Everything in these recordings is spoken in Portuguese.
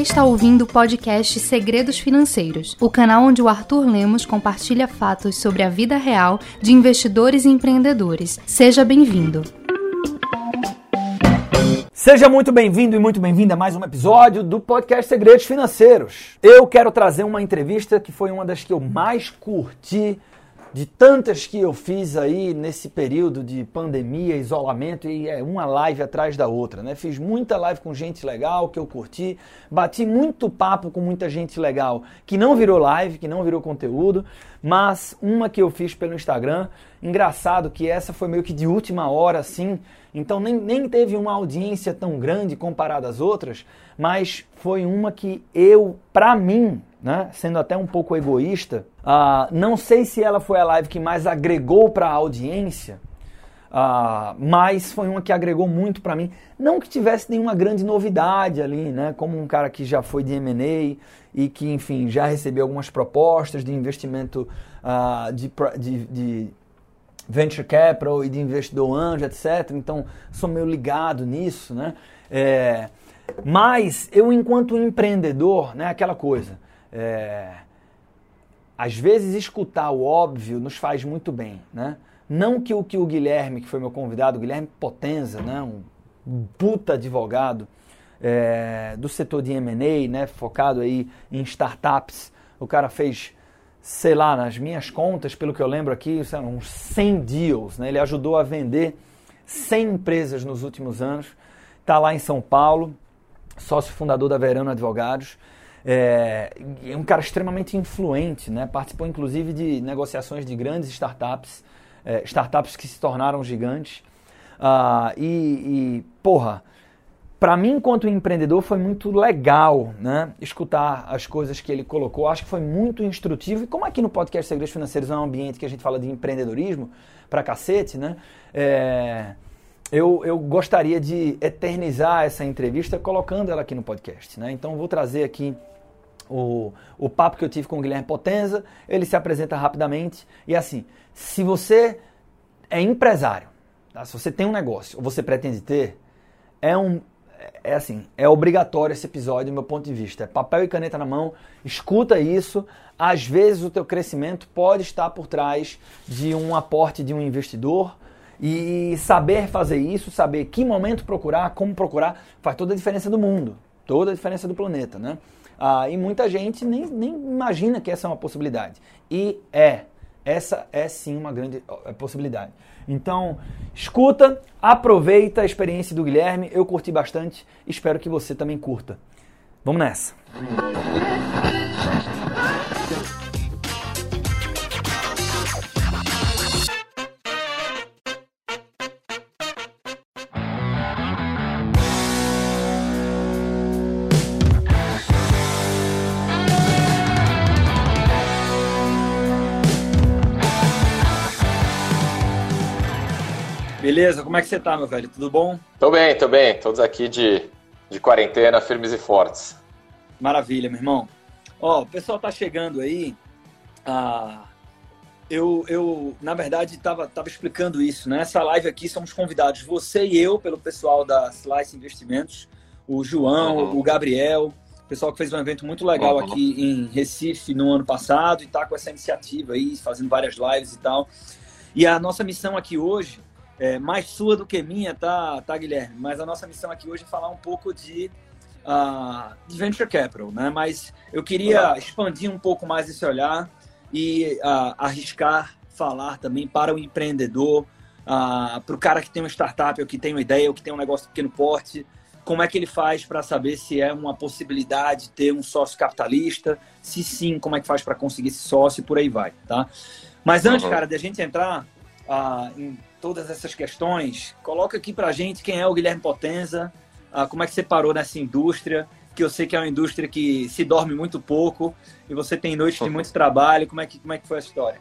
está ouvindo o podcast Segredos Financeiros, o canal onde o Arthur Lemos compartilha fatos sobre a vida real de investidores e empreendedores. Seja bem-vindo. Seja muito bem-vindo e muito bem-vinda a mais um episódio do podcast Segredos Financeiros. Eu quero trazer uma entrevista que foi uma das que eu mais curti de tantas que eu fiz aí nesse período de pandemia, isolamento e é uma live atrás da outra, né? Fiz muita live com gente legal que eu curti, bati muito papo com muita gente legal que não virou live, que não virou conteúdo, mas uma que eu fiz pelo Instagram, engraçado que essa foi meio que de última hora assim, então nem, nem teve uma audiência tão grande comparada às outras, mas foi uma que eu, pra mim, né, sendo até um pouco egoísta, uh, não sei se ela foi a live que mais agregou para a audiência, uh, mas foi uma que agregou muito para mim. Não que tivesse nenhuma grande novidade ali, né, como um cara que já foi de M&A e que, enfim, já recebeu algumas propostas de investimento uh, de, de, de venture capital e de investidor anjo, etc. Então, sou meio ligado nisso, né? É, mas eu, enquanto empreendedor, né, aquela coisa, é, às vezes escutar o óbvio nos faz muito bem, né? Não que o que o Guilherme, que foi meu convidado, o Guilherme Potenza, né, um puta advogado é, do setor de M&A, né, focado aí em startups, o cara fez, sei lá, nas minhas contas, pelo que eu lembro aqui, uns 100 deals, né? Ele ajudou a vender 100 empresas nos últimos anos. Está lá em São Paulo, sócio fundador da Verano Advogados. É, é um cara extremamente influente, né? participou inclusive de negociações de grandes startups, é, startups que se tornaram gigantes. Ah, e, e, porra, para mim, enquanto empreendedor, foi muito legal né? escutar as coisas que ele colocou. Acho que foi muito instrutivo. E como aqui no podcast Segredos Financeiros é um ambiente que a gente fala de empreendedorismo pra cacete, né? É, eu, eu gostaria de eternizar essa entrevista colocando ela aqui no podcast. Né? Então, vou trazer aqui o, o papo que eu tive com o Guilherme Potenza, ele se apresenta rapidamente. E assim, se você é empresário, tá? se você tem um negócio ou você pretende ter, é um. É assim, é obrigatório esse episódio, do meu ponto de vista. É papel e caneta na mão, escuta isso. Às vezes o teu crescimento pode estar por trás de um aporte de um investidor, e saber fazer isso, saber que momento procurar, como procurar, faz toda a diferença do mundo, toda a diferença do planeta, né? Ah, e muita gente nem, nem imagina que essa é uma possibilidade. E é. Essa é sim uma grande é, possibilidade. Então, escuta, aproveita a experiência do Guilherme. Eu curti bastante, espero que você também curta. Vamos nessa. Beleza? Como é que você tá, meu velho? Tudo bom? Tô bem, tô bem. Todos aqui de, de quarentena, firmes e fortes. Maravilha, meu irmão. Ó, o pessoal tá chegando aí. Ah, eu, eu, na verdade, tava, tava explicando isso, né? Essa live aqui somos convidados, você e eu, pelo pessoal da Slice Investimentos, o João, uhum. o Gabriel, o pessoal que fez um evento muito legal uhum. aqui em Recife no ano passado e tá com essa iniciativa aí, fazendo várias lives e tal. E a nossa missão aqui hoje é, mais sua do que minha, tá, tá, Guilherme? Mas a nossa missão aqui hoje é falar um pouco de, uh, de venture capital, né? Mas eu queria expandir um pouco mais esse olhar e uh, arriscar falar também para o empreendedor, uh, para o cara que tem uma startup, ou que tem uma ideia, ou que tem um negócio de pequeno porte, como é que ele faz para saber se é uma possibilidade ter um sócio capitalista, se sim, como é que faz para conseguir esse sócio e por aí vai, tá? Mas antes, uhum. cara, de a gente entrar em todas essas questões, coloca aqui pra gente quem é o Guilherme Potenza, uh, como é que você parou nessa indústria, que eu sei que é uma indústria que se dorme muito pouco e você tem noites de muito trabalho. Como é que, como é que foi a história?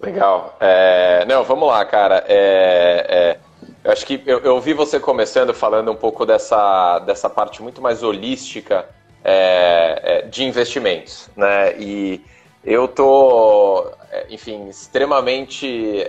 Legal. É, não, vamos lá, cara. É, é, eu acho que eu, eu vi você começando falando um pouco dessa, dessa parte muito mais holística é, é, de investimentos, né? E eu tô, é, enfim, extremamente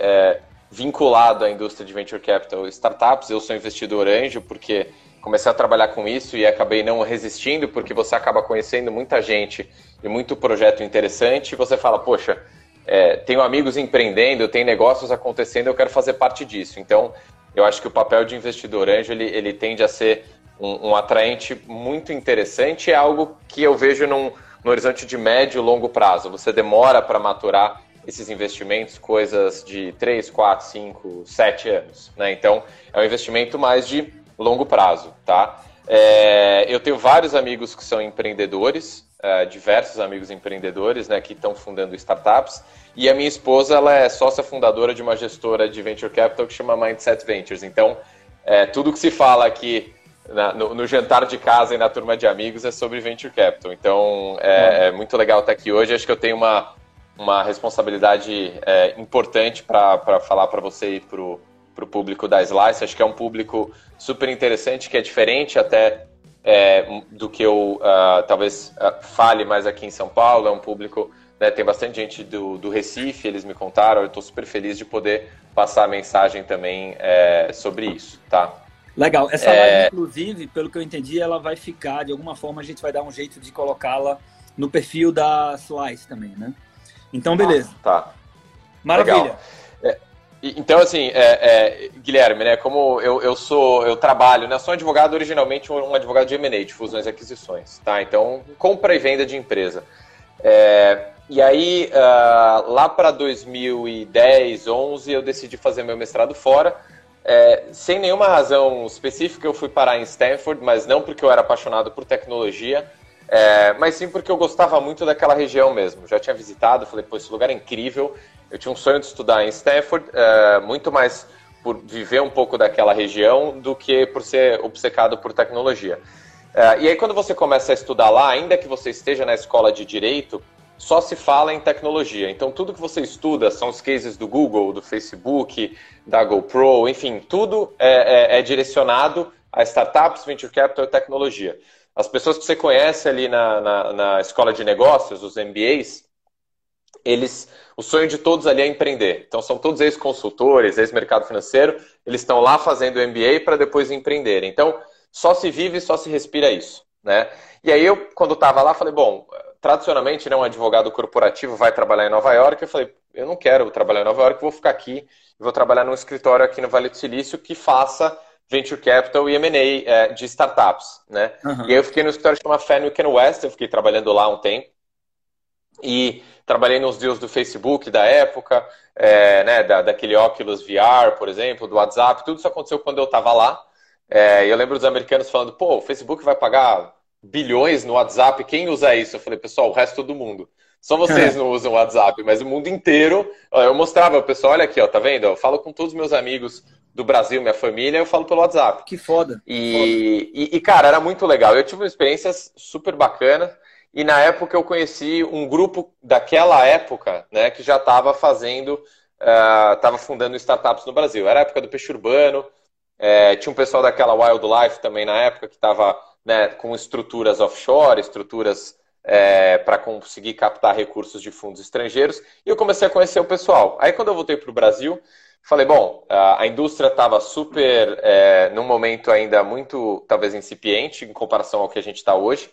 vinculado à indústria de venture capital startups. Eu sou investidor anjo porque comecei a trabalhar com isso e acabei não resistindo, porque você acaba conhecendo muita gente e muito projeto interessante, e você fala, poxa, é, tenho amigos empreendendo, tem negócios acontecendo, eu quero fazer parte disso. Então, eu acho que o papel de investidor anjo, ele, ele tende a ser um, um atraente muito interessante, é algo que eu vejo num, no horizonte de médio e longo prazo. Você demora para maturar esses investimentos, coisas de 3, 4, 5, 7 anos. Né? Então, é um investimento mais de longo prazo, tá? É, eu tenho vários amigos que são empreendedores, é, diversos amigos empreendedores, né, que estão fundando startups. E a minha esposa, ela é sócia fundadora de uma gestora de venture capital que chama Mindset Ventures. Então, é, tudo que se fala aqui na, no, no, jantar de casa e na turma de amigos é sobre venture capital. Então, é, é muito legal estar aqui hoje. Acho que eu tenho uma, uma responsabilidade é, importante para falar para você e para o público da Slice. Acho que é um público super interessante, que é diferente até é, do que eu uh, talvez uh, fale mais aqui em São Paulo. É um público, né, tem bastante gente do, do Recife, eles me contaram. Eu estou super feliz de poder passar a mensagem também é, sobre isso, tá? Legal. Essa é... live, inclusive, pelo que eu entendi, ela vai ficar, de alguma forma, a gente vai dar um jeito de colocá-la no perfil da Slice também, né? Então, beleza. Ah, tá. Maravilha. É, então, assim, é, é, Guilherme, né, como eu, eu sou, eu trabalho, né, sou advogado originalmente um advogado de M&A, de fusões e aquisições, tá? Então, compra e venda de empresa. É, e aí, uh, lá para 2010, 11, eu decidi fazer meu mestrado fora, é, sem nenhuma razão específica, eu fui parar em Stanford, mas não porque eu era apaixonado por tecnologia, é, mas sim porque eu gostava muito daquela região mesmo. Já tinha visitado, falei, pô, esse lugar é incrível. Eu tinha um sonho de estudar em Stanford, é, muito mais por viver um pouco daquela região do que por ser obcecado por tecnologia. É, e aí, quando você começa a estudar lá, ainda que você esteja na escola de direito, só se fala em tecnologia. Então, tudo que você estuda são os cases do Google, do Facebook, da GoPro, enfim, tudo é, é, é direcionado a startups, venture capital e tecnologia. As pessoas que você conhece ali na, na, na escola de negócios, os MBAs, eles, o sonho de todos ali é empreender. Então, são todos ex-consultores, ex-mercado financeiro, eles estão lá fazendo MBA para depois empreender. Então, só se vive, só se respira isso. Né? E aí, eu, quando estava lá, falei, bom, tradicionalmente, né, um advogado corporativo vai trabalhar em Nova York. Eu falei, eu não quero trabalhar em Nova York, vou ficar aqui, vou trabalhar num escritório aqui no Vale do Silício que faça venture capital e M&A é, de startups, né? Uhum. E aí eu fiquei no escritório chamado Fenwick West, eu fiquei trabalhando lá um tempo e trabalhei nos deals do Facebook da época, é, né, da, daquele Oculus VR, por exemplo, do WhatsApp, tudo isso aconteceu quando eu estava lá. É, eu lembro dos americanos falando, pô, o Facebook vai pagar bilhões no WhatsApp, quem usa isso? Eu falei, pessoal, o resto do mundo. Só vocês não usam WhatsApp, mas o mundo inteiro. Eu mostrava, o pessoal, olha aqui, ó, tá vendo? Eu falo com todos os meus amigos do Brasil, minha família, eu falo pelo WhatsApp. Que foda. E, foda. e, e, cara, era muito legal. Eu tive uma experiência super bacana. E na época eu conheci um grupo daquela época, né, que já estava fazendo, estava uh, fundando startups no Brasil. Era a época do peixe urbano, é, tinha um pessoal daquela Wildlife também na época que estava né, com estruturas offshore, estruturas é, para conseguir captar recursos de fundos estrangeiros. E eu comecei a conhecer o pessoal. Aí quando eu voltei para o Brasil, falei, bom, a, indústria estava super, é, num momento ainda muito, talvez, incipiente em comparação ao que a gente está hoje.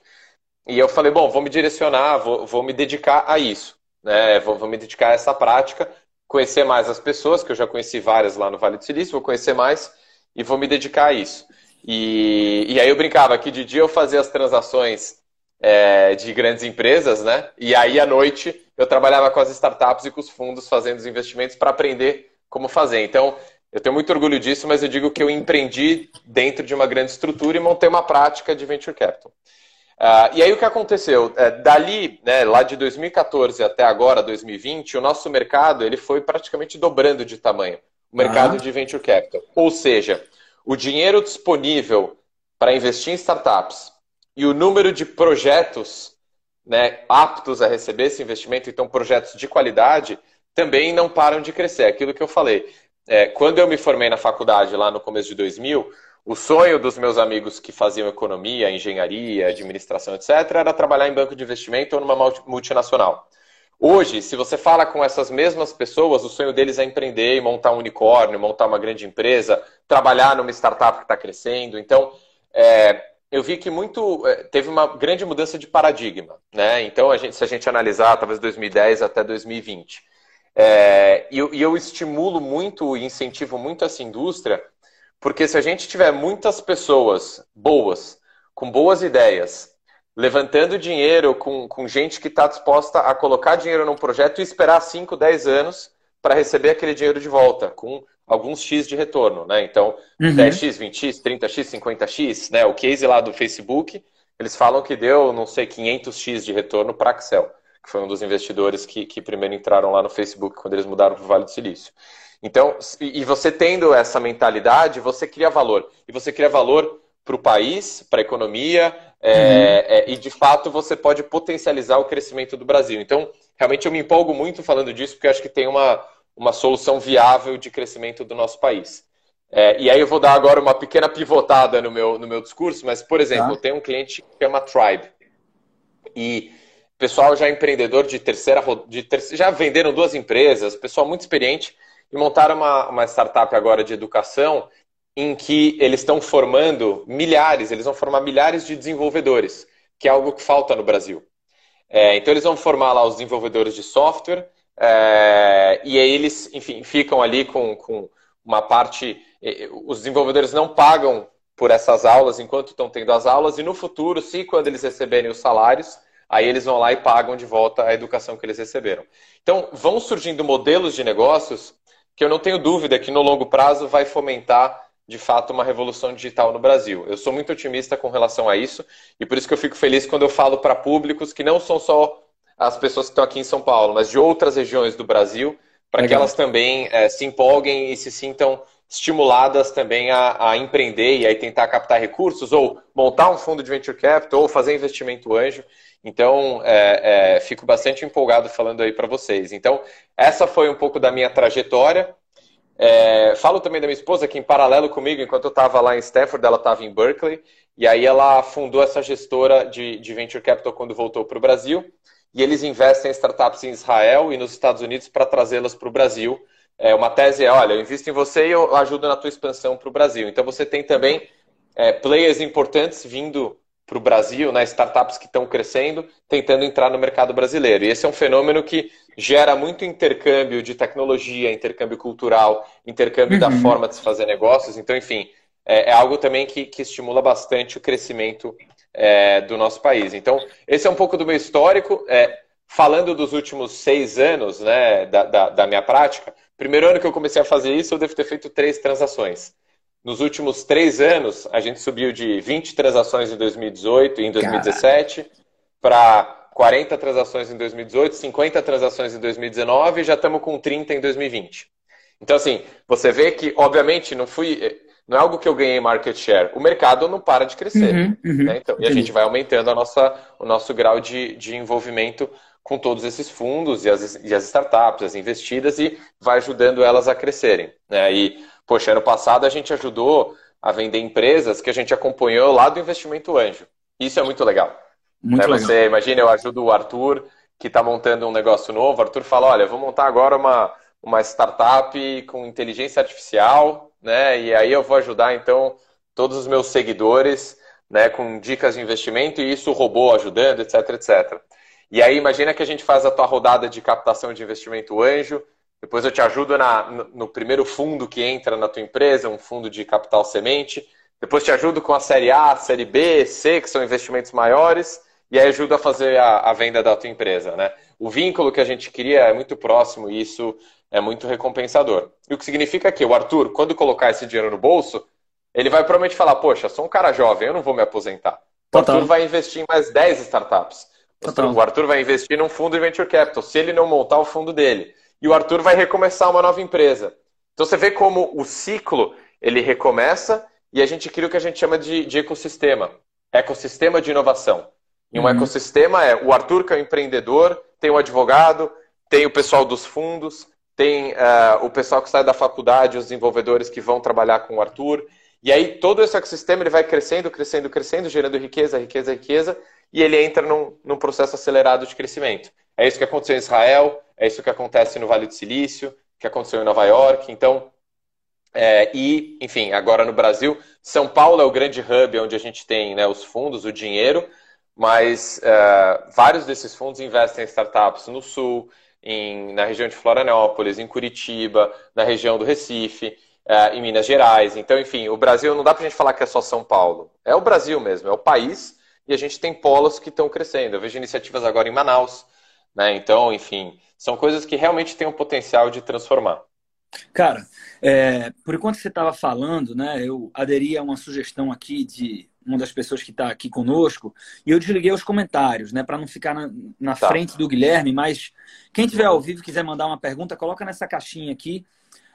E eu falei, bom, vou me direcionar, vou, vou me dedicar a isso. Né? Vou, vou, me dedicar a essa prática, conhecer mais as pessoas, que eu já conheci várias lá no Vale do Silício, vou conhecer mais e vou me dedicar a isso. E, e aí eu brincava que de dia eu fazia as transações é, de grandes empresas, né? E aí à noite eu trabalhava com as startups e com os fundos fazendo os investimentos para aprender como fazer. Então, eu tenho muito orgulho disso, mas eu digo que eu empreendi dentro de uma grande estrutura e montei uma prática de venture capital. Uh, e aí o que aconteceu? É, dali, né, lá de 2014 até agora, 2020, o nosso mercado ele foi praticamente dobrando de tamanho. O mercado de venture capital. Ou seja, o dinheiro disponível para investir em startups e o número de projetos né, aptos a receber esse investimento, então projetos de qualidade, também não param de crescer. Aquilo que eu falei. É, quando eu me formei na faculdade, lá no começo de 2000, o sonho dos meus amigos que faziam economia, engenharia, administração, etc., era trabalhar em banco de investimento ou numa multinacional. Hoje, se você fala com essas mesmas pessoas, o sonho deles é empreender e montar um unicórnio, montar uma grande empresa, trabalhar numa startup que está crescendo. Então, é, eu vi que muito é, teve uma grande mudança de paradigma, né? Então, a gente, se a gente analisar, talvez 2010 até 2020, é, e, eu, e eu estimulo muito e incentivo muito essa indústria, porque se a gente tiver muitas pessoas boas, com boas ideias, levantando dinheiro com, com gente que está disposta a colocar dinheiro num projeto e esperar 5, 10 anos para receber aquele dinheiro de volta, com alguns X de retorno, né? Então, uhum. 10X, 20X, 30X, 50X, né? O case lá do Facebook, eles falam que deu, não sei, 500X de retorno para Axel, que foi um dos investidores que, que primeiro entraram lá no Facebook quando eles mudaram para o Vale do Silício. Então, e você tendo essa mentalidade, você cria valor. E você cria valor para o país, para a economia, é, uhum. é, e de fato você pode potencializar o crescimento do Brasil. Então, realmente eu me empolgo muito falando disso, porque acho que tem uma, uma solução viável de crescimento do nosso país. É, e aí eu vou dar agora uma pequena pivotada no meu, no meu discurso, mas, por exemplo, tá. eu tenho um cliente que chama Tribe. E pessoal já empreendedor de terceira, de ter, já venderam duas empresas, pessoal muito experiente, e montaram uma, uma startup agora de educação em que eles estão formando milhares, eles vão formar milhares de desenvolvedores, que é algo que falta no Brasil. É, então eles vão formar lá os desenvolvedores de software, é, e aí eles, enfim, ficam ali com, com uma parte. Os desenvolvedores não pagam por essas aulas enquanto estão tendo as aulas, e no futuro, se quando eles receberem os salários, aí eles vão lá e pagam de volta a educação que eles receberam. Então, vão surgindo modelos de negócios que eu não tenho dúvida que no longo prazo vai fomentar de fato uma revolução digital no Brasil. Eu sou muito otimista com relação a isso e por isso que eu fico feliz quando eu falo para públicos que não são só as pessoas que estão aqui em São Paulo, mas de outras regiões do Brasil, para que elas também é, se empolguem e se sintam estimuladas também a, a, empreender e aí tentar captar recursos ou montar um fundo de venture capital ou fazer investimento anjo. Então, é, é, fico bastante empolgado falando aí para vocês. Então, essa foi um pouco da minha trajetória. É, falo também da minha esposa, que em paralelo comigo, enquanto eu estava lá em Stanford, ela estava em Berkeley, e aí ela fundou essa gestora de, de venture capital quando voltou para o Brasil, e eles investem em startups em Israel e nos Estados Unidos para trazê-las para o Brasil. É, uma tese é, olha, eu invisto em você e eu ajudo na tua expansão para o Brasil. Então você tem também é, players importantes vindo para o Brasil, né, startups que estão crescendo, tentando entrar no mercado brasileiro. E esse é um fenômeno que gera muito intercâmbio de tecnologia, intercâmbio cultural, intercâmbio uhum. da forma de se fazer negócios. Então, enfim, é, é algo também que, que, estimula bastante o crescimento é, do nosso país. Então, esse é um pouco do meu histórico. É, falando dos últimos seis anos né, da, da, da minha prática, primeiro ano que eu comecei a fazer isso, eu devo ter feito três transações. Nos últimos três anos, a gente subiu de 20 transações em 2018 e em 2017 para 40 transações em 2018, 50 transações em 2019 e já estamos com 30 em 2020. Então, assim, você vê que, obviamente, não fui. Não é algo que eu ganhei market share. O mercado não para de crescer. Uhum, uhum, né? então, e a gente vai aumentando a nossa, o nosso grau de, de envolvimento com todos esses fundos e as, e as startups, as investidas, e vai ajudando elas a crescerem. Né? E Poxa, ano passado a gente ajudou a vender empresas que a gente acompanhou lá do investimento anjo. Isso é muito legal. Muito né? legal. Você imagina, eu ajudo o Arthur, que está montando um negócio novo. O Arthur fala: olha, vou montar agora uma, uma startup com inteligência artificial, né? E aí eu vou ajudar então todos os meus seguidores, né, com dicas de investimento e isso o robô ajudando, etc, etc. E aí imagina que a gente faz a tua rodada de captação de investimento anjo, depois eu te ajudo na, no primeiro fundo que entra na tua empresa, um fundo de capital semente. Depois te ajudo com a série A, série B, C, que são investimentos maiores. E aí ajudo a fazer a, a venda da tua empresa. Né? O vínculo que a gente cria é muito próximo e isso é muito recompensador. E o que significa que o Arthur, quando colocar esse dinheiro no bolso, ele vai provavelmente falar: Poxa, sou um cara jovem, eu não vou me aposentar. O Arthur vai investir em mais 10 startups. Total. O Arthur vai investir num fundo de venture capital, se ele não montar o fundo dele e o Arthur vai recomeçar uma nova empresa. Então você vê como o ciclo ele recomeça e a gente cria o que a gente chama de, de ecossistema, ecossistema de inovação. E um uhum. ecossistema é o Arthur que é o empreendedor, tem o advogado, tem o pessoal dos fundos, tem uh, o pessoal que sai da faculdade, os desenvolvedores que vão trabalhar com o Arthur. E aí todo esse ecossistema ele vai crescendo, crescendo, crescendo, gerando riqueza, riqueza, riqueza, e ele entra num, num processo acelerado de crescimento. É isso que aconteceu em Israel, é isso que acontece no Vale do Silício, que aconteceu em Nova York. Então, É, e, enfim, agora no Brasil, São Paulo é o grande hub onde a gente tem né, os fundos, o dinheiro, mas uh, vários desses fundos investem em startups no Sul, em, na região de Florianópolis, em Curitiba, na região do Recife, uh, em Minas Gerais. Então, enfim, o Brasil não dá para a gente falar que é só São Paulo. É o Brasil mesmo, é o país e a gente tem polos que estão crescendo. Eu vejo iniciativas agora em Manaus. Né? Então, enfim, são coisas que realmente têm o potencial de transformar. Cara, é, por enquanto você estava falando, né, eu aderi a uma sugestão aqui de uma das pessoas que está aqui conosco, e eu desliguei os comentários, né, para não ficar na, na tá. frente do Guilherme, mas quem tiver ao vivo quiser mandar uma pergunta, coloca nessa caixinha aqui.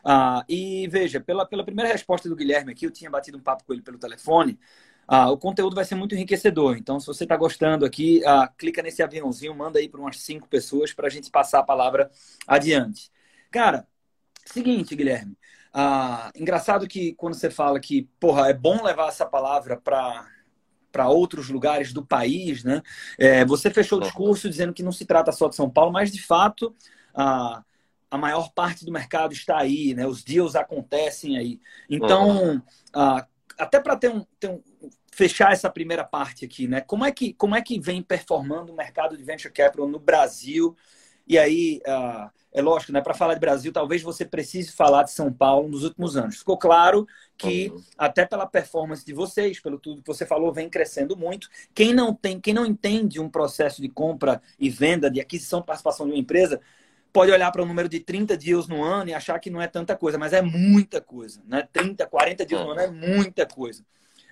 Ah, e veja, pela, pela primeira resposta do Guilherme aqui, eu tinha batido um papo com ele pelo telefone. Ah, o conteúdo vai ser muito enriquecedor. Então, se você está gostando aqui, ah, clica nesse aviãozinho, manda aí para umas cinco pessoas para a gente passar a palavra adiante. Cara, seguinte, Guilherme. Ah, engraçado que quando você fala que, porra, é bom levar essa palavra para para outros lugares do país, né? É, você fechou o discurso dizendo que não se trata só de São Paulo, mas de fato a, a maior parte do mercado está aí, né? Os deals acontecem aí. Então, a, até para ter um, ter um, fechar essa primeira parte aqui, né? Como é que como é que vem performando o mercado de venture capital no Brasil? E aí, uh, é lógico, né? Para falar de Brasil, talvez você precise falar de São Paulo nos últimos anos. Ficou claro que uhum. até pela performance de vocês, pelo tudo que você falou, vem crescendo muito. Quem não tem, quem não entende um processo de compra e venda, de aquisição e participação de uma empresa, pode olhar para o número de 30 dias no ano e achar que não é tanta coisa, mas é muita coisa, né? 30, 40 dias no ano é muita coisa.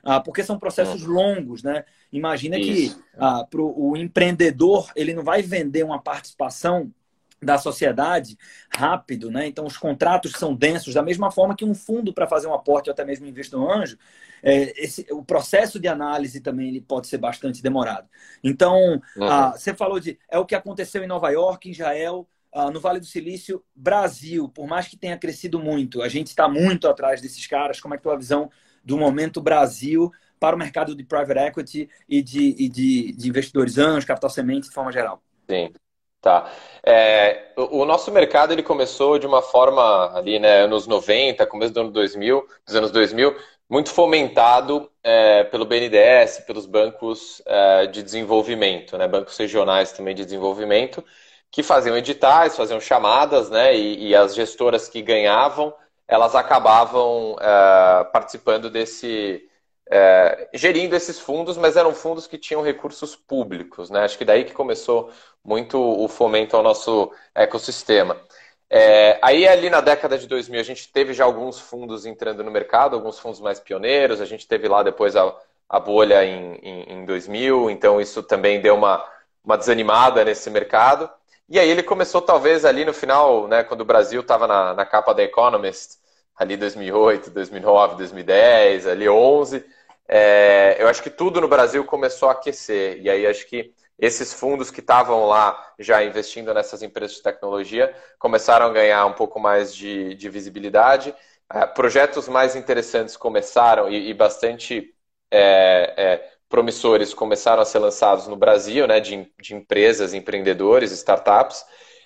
Ah, porque são processos longos, né? Imagina Isso. que ah, pro, o empreendedor ele não vai vender uma participação da sociedade rápido, né? Então os contratos são densos da mesma forma que um fundo para fazer um aporte ou até mesmo investir no anjo, é, esse, o processo de análise também ele pode ser bastante demorado. Então uhum. ah, você falou de é o que aconteceu em Nova York, em Israel, ah, no Vale do Silício, Brasil, por mais que tenha crescido muito, a gente está muito atrás desses caras. Como é que tua visão do momento Brasil para o mercado de private equity e de, e de, de investidores anjos, capital semente, de forma geral? Sim. Tá. É, o, nosso mercado ele começou de uma forma ali, né, anos 90, começo do ano 2000, dos anos 2000, muito fomentado é, pelo BNDES, pelos bancos é, de desenvolvimento, né, bancos regionais também de desenvolvimento, que faziam editais, faziam chamadas, né? E, e as gestoras que ganhavam, elas acabavam uh, participando desse, uh, gerindo esses fundos, mas eram fundos que tinham recursos públicos, né? Acho que daí que começou muito o fomento ao nosso ecossistema. É, aí ali na década de 2000 a gente teve já alguns fundos entrando no mercado, alguns fundos mais pioneiros, a gente teve lá depois a, a bolha em, em, em 2000, então isso também deu uma, uma desanimada nesse mercado. E aí ele começou talvez ali no final, né, quando o Brasil estava na, na capa da Economist, ali 2008, 2009, 2010, ali 11, é, eu acho que tudo no Brasil começou a aquecer. E aí acho que esses fundos que estavam lá já investindo nessas empresas de tecnologia começaram a ganhar um pouco mais de, de visibilidade. É, projetos mais interessantes começaram e, e bastante é, é promissores começaram a ser lançados no Brasil, né, de, de empresas, empreendedores, startups.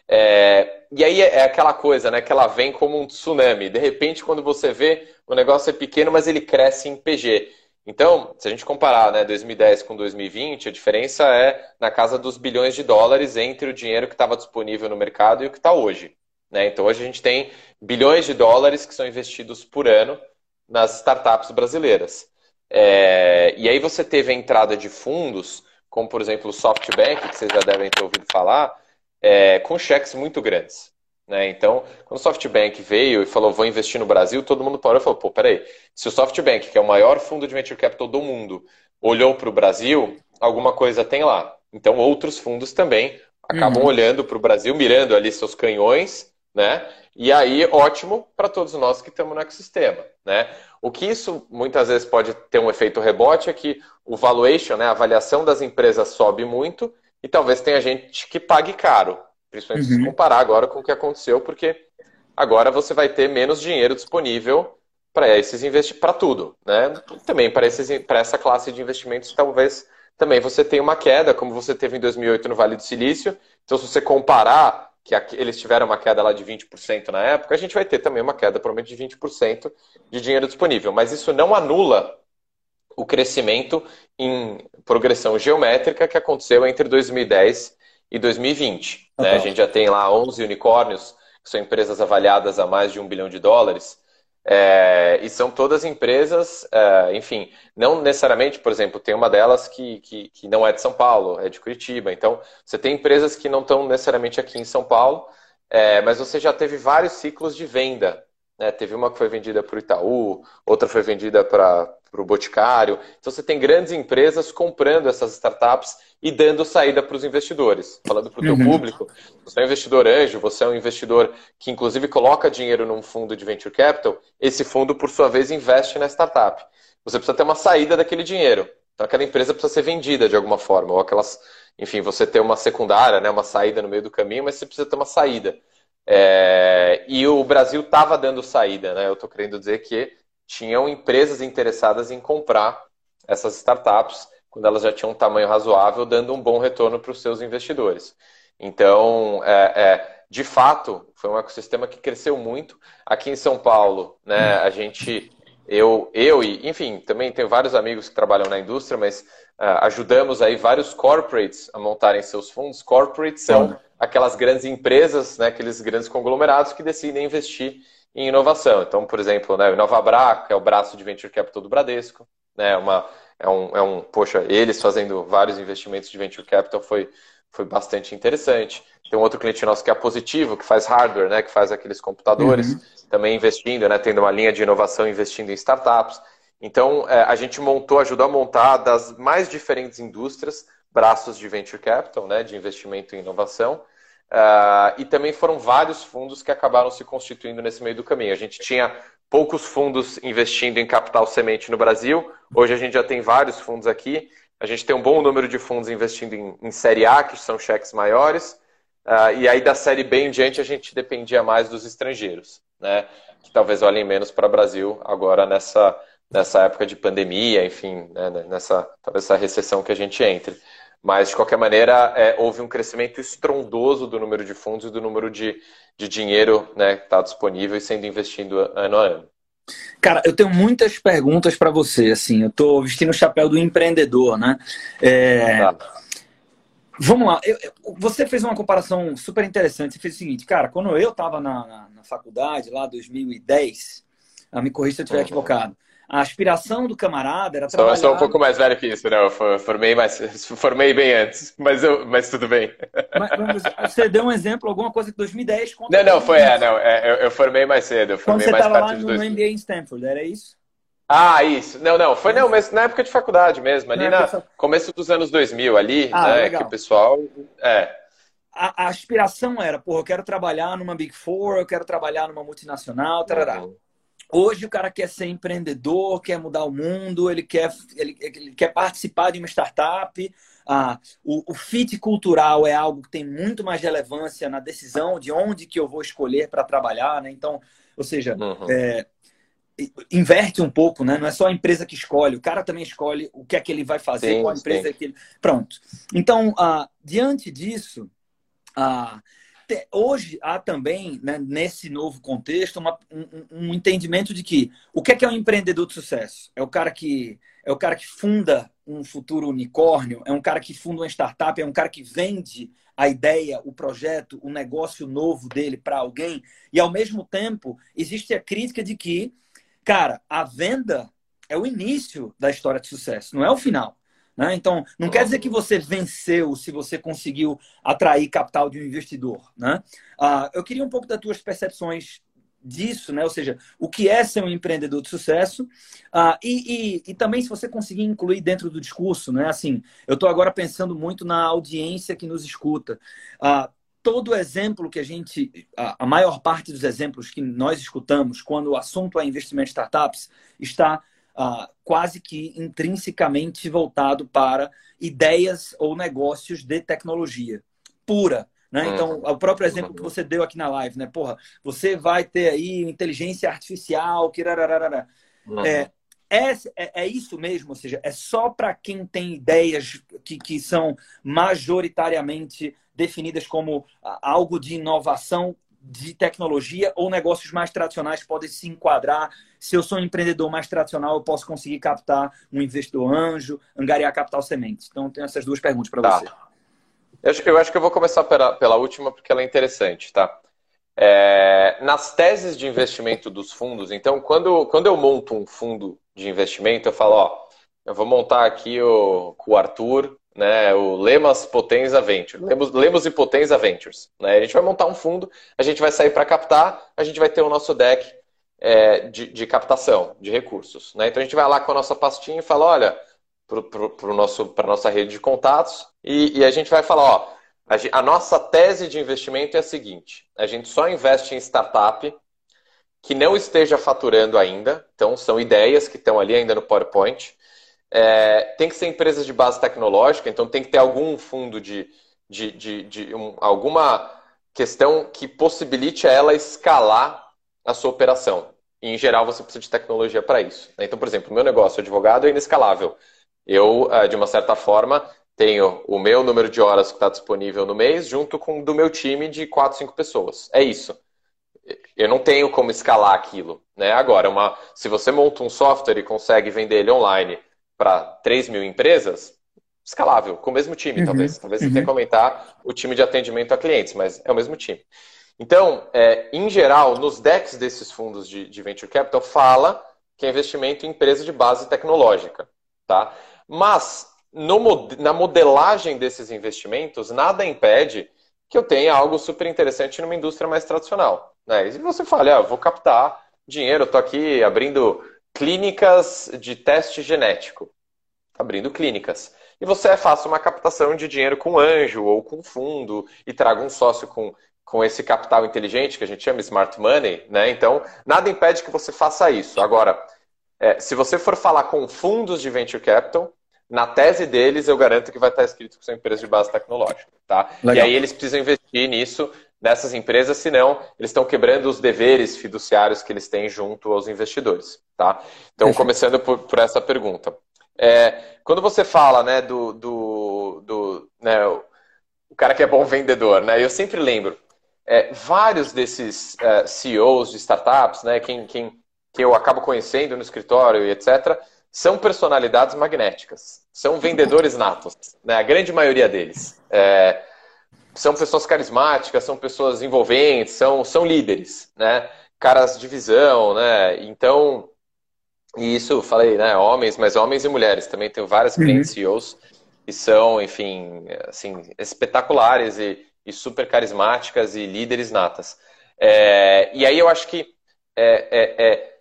É, e aí é aquela coisa, né, que ela vem como um tsunami. De repente, quando você vê, o negócio é pequeno, mas ele cresce em PG. Então, se a gente comparar né, 2010 com 2020, a diferença é na casa dos bilhões de dólares entre o dinheiro que estava disponível no mercado e o que está hoje. Né? Então, hoje a gente tem bilhões de dólares que são investidos por ano nas startups brasileiras. É, e aí você teve a entrada de fundos, como por exemplo o SoftBank, que vocês já devem ter ouvido falar, é, com cheques muito grandes. Né? Então, quando o SoftBank veio e falou, vou investir no Brasil, todo mundo parou e falou, pô, peraí, se o SoftBank, que é o maior fundo de venture capital do mundo, olhou para o Brasil, alguma coisa tem lá. Então, outros fundos também acabam uhum. olhando para o Brasil, mirando ali seus canhões, né? E aí, ótimo para todos nós que estamos no ecossistema, né? O que isso muitas vezes pode ter um efeito rebote é que o valuation, né, a avaliação das empresas sobe muito e talvez tenha gente que pague caro, principalmente uhum. se comparar agora com o que aconteceu, porque agora você vai ter menos dinheiro disponível para esses investimentos, para tudo, né? Também para para essa classe de investimentos, talvez também você tenha uma queda, como você teve em 2008 no Vale do Silício. Então, se você comparar que eles tiveram uma queda lá de 20% na época, a gente vai ter também uma queda provavelmente de 20% de dinheiro disponível. Mas isso não anula o crescimento em progressão geométrica que aconteceu entre 2010 e 2020. Né? A gente já tem lá 11 unicórnios, que são empresas avaliadas a mais de um bilhão de dólares. É, e são todas empresas, é, enfim, não necessariamente, por exemplo, tem uma delas que, que, que, não é de São Paulo, é de Curitiba. Então, você tem empresas que não estão necessariamente aqui em São Paulo, é, mas você já teve vários ciclos de venda. Né? Teve uma que foi vendida para o Itaú, outra foi vendida para o Boticário. Então, você tem grandes empresas comprando essas startups e dando saída para os investidores. Falando para o uhum. teu público, você é um investidor anjo, você é um investidor que inclusive coloca dinheiro num fundo de venture capital, esse fundo, por sua vez, investe na startup. Você precisa ter uma saída daquele dinheiro. Então aquela empresa precisa ser vendida de alguma forma, ou aquelas, enfim, você ter uma secundária, né, uma saída no meio do caminho, mas você precisa ter uma saída. É... e o Brasil estava dando saída, né? Eu estou querendo dizer que tinham empresas interessadas em comprar essas startups quando elas já tinham um tamanho razoável, dando um bom retorno para os seus investidores. Então, é, é, de fato, foi um ecossistema que cresceu muito. Aqui em São Paulo, né, a gente, eu, eu e, enfim, também tenho vários amigos que trabalham na indústria, mas uh, ajudamos aí vários corporates a montarem seus fundos. Corporates são aquelas grandes empresas, né, aqueles grandes conglomerados que decidem investir em inovação. Então, por exemplo, né, o Inovabra, que é o braço de venture capital do Bradesco, né, uma é um, é um, poxa, eles fazendo vários investimentos de venture capital foi, foi bastante interessante. Tem um outro cliente nosso que é Positivo, que faz hardware, né, que faz aqueles computadores, uhum. também investindo, né, tendo uma linha de inovação investindo em startups. Então, é, a gente montou, ajudou a montar das mais diferentes indústrias, braços de venture capital, né, de investimento em inovação. Uh, e também foram vários fundos que acabaram se constituindo nesse meio do caminho. A gente tinha poucos fundos investindo em capital semente no Brasil. Hoje a gente já tem vários fundos aqui. A gente tem um bom número de fundos investindo em, em série A, que são cheques maiores. Uh, e aí da série B em diante a gente dependia mais dos estrangeiros, né? Que talvez olhem menos para o Brasil agora nessa, nessa época de pandemia, enfim, né? nessa talvez essa recessão que a gente entre. Mas, de qualquer maneira, é, houve um crescimento estrondoso do número de fundos e do número de, de dinheiro né, que está disponível e sendo investido ano a ano. Cara, eu tenho muitas perguntas para você. Assim, eu estou vestindo o chapéu do empreendedor, né? É... Tá. Vamos lá. Eu, eu, você fez uma comparação super interessante. Você fez o seguinte, cara, quando eu estava na, na, na, faculdade, lá 2010, me corrija se eu estiver uhum. equivocado, a aspiração do camarada era trabalhar... Só, sou um pouco mais velho que isso, né? Eu formei, mais, formei bem antes, mas, eu, mas tudo bem. Mas, você deu um exemplo, alguma coisa que 2010... Não, não, foi, é, não, é, eu, eu, formei mais cedo, eu formei Quando você estava lá no, no MBA em Stanford, era isso? Ah, isso. Não, não, foi não, mas na época de faculdade mesmo, ali no começo dos anos 2000, ali, ah, né, legal. que o pessoal... É. A, aspiração era, porra, eu quero trabalhar numa Big Four, eu quero trabalhar numa multinacional, tarará. Uhum. Hoje o cara quer ser empreendedor, quer mudar o mundo, ele quer, ele, ele quer participar de uma startup. Ah, o, o, fit cultural é algo que tem muito mais relevância na decisão de onde que eu vou escolher para trabalhar, né? Então, ou seja, uhum. é, inverte um pouco, né? Não é só a empresa que escolhe, o cara também escolhe o que é que ele vai fazer, sim, qual a empresa sim. que ele. Pronto. Então, ah, diante disso, ah, hoje há também, né, nesse novo contexto, uma, um, um, entendimento de que o que é, que é um empreendedor de sucesso? É o cara que é o cara que funda um futuro unicórnio, é um cara que funda uma startup, é um cara que vende a ideia, o projeto, o negócio novo dele para alguém. E ao mesmo tempo, existe a crítica de que, cara, a venda é o início da história de sucesso, não é o final. Né? Então, não quer dizer que você venceu se você conseguiu atrair capital de um investidor. Né? Ah, eu queria um pouco das tuas percepções disso, né? ou seja, o que é ser um empreendedor de sucesso ah, e, e, e, também se você conseguir incluir dentro do discurso, né? assim, eu estou agora pensando muito na audiência que nos escuta. Ah, todo exemplo que a gente, a, maior parte dos exemplos que nós escutamos quando o assunto é investimento em startups está uh, quase que intrinsecamente voltado para ideias ou negócios de tecnologia pura. Né? Então, o próprio exemplo que você deu aqui na live, né? Porra, você vai ter aí inteligência artificial, que É, é, é, é, isso mesmo, ou seja, é só para quem tem ideias que, que são majoritariamente definidas como algo de inovação de tecnologia ou negócios mais tradicionais podem se enquadrar. Se eu sou um empreendedor mais tradicional, eu posso conseguir captar um investidor anjo, angariar capital sementes. Então, tenho essas duas perguntas para tá. você. Eu acho, eu acho, que eu vou começar pela, pela última porque ela é interessante, tá? É, nas teses de investimento dos fundos, então, quando, quando eu monto um fundo de investimento, eu falo, ó, eu vou montar aqui o, com o Arthur né, o Lemas Potenza Ventures, Lemos, Lemos e Potenza Ventures. Né? A gente vai montar um fundo, a gente vai sair para captar, a gente vai ter o nosso deck é, de, de, captação de recursos. Né? Então a gente vai lá com a nossa pastinha e fala, olha, para a nossa rede de contatos, e, e, a gente vai falar, ó, a, a nossa tese de investimento é a seguinte, a gente só investe em startup que não esteja faturando ainda, então são ideias que estão ali ainda no PowerPoint, é, tem que ser empresas de base tecnológica, então tem que ter algum fundo de, de, de, de um, alguma questão que possibilite a ela escalar a sua operação. E, em geral, você precisa de tecnologia para isso. Né? Então, por exemplo, o meu negócio advogado é inescalável. Eu, é, de uma certa forma, tenho o meu número de horas que está disponível no mês junto com o do meu time de 4, 5 pessoas. É isso. Eu não tenho como escalar aquilo. Né? Agora, uma, se você monta um software e consegue vender ele online para 3 mil empresas, escalável, com o mesmo time, uhum, talvez. Talvez uhum. você tenha que aumentar o time de atendimento a clientes, mas é o mesmo time. Então, é, em geral, nos decks desses fundos de, de Venture Capital, fala que é investimento em empresa de base tecnológica. Tá? Mas, no, na modelagem desses investimentos, nada impede que eu tenha algo super interessante numa indústria mais tradicional. Né? E você fala, ah, eu vou captar dinheiro, estou aqui abrindo clínicas de teste genético, abrindo clínicas. E você faça uma captação de dinheiro com anjo ou com fundo e traga um sócio com, com esse capital inteligente que a gente chama smart money, né? Então, nada impede que você faça isso. Agora, é, se você for falar com fundos de venture capital, na tese deles, eu garanto que vai estar escrito que são empresas de base tecnológica, tá? Legal. E aí eles precisam investir nisso nessas empresas, senão eles estão quebrando os deveres fiduciários que eles têm junto aos investidores. Tá? Então, começando por, por essa pergunta. É, quando você fala né, do, do, do né, o cara que é bom vendedor, né, eu sempre lembro, é, vários desses é, CEOs de startups, né, quem, quem, que eu acabo conhecendo no escritório e etc., são personalidades magnéticas, são vendedores natos, né, a grande maioria deles. É, são pessoas carismáticas, são pessoas envolventes, são, são líderes, né? Caras de visão, né? Então, e isso, falei, né? Homens, mas homens e mulheres. Também tenho vários uhum. clientes CEOs que são, enfim, assim, espetaculares e, e super carismáticas e líderes natas. É, e aí eu acho que é, é, é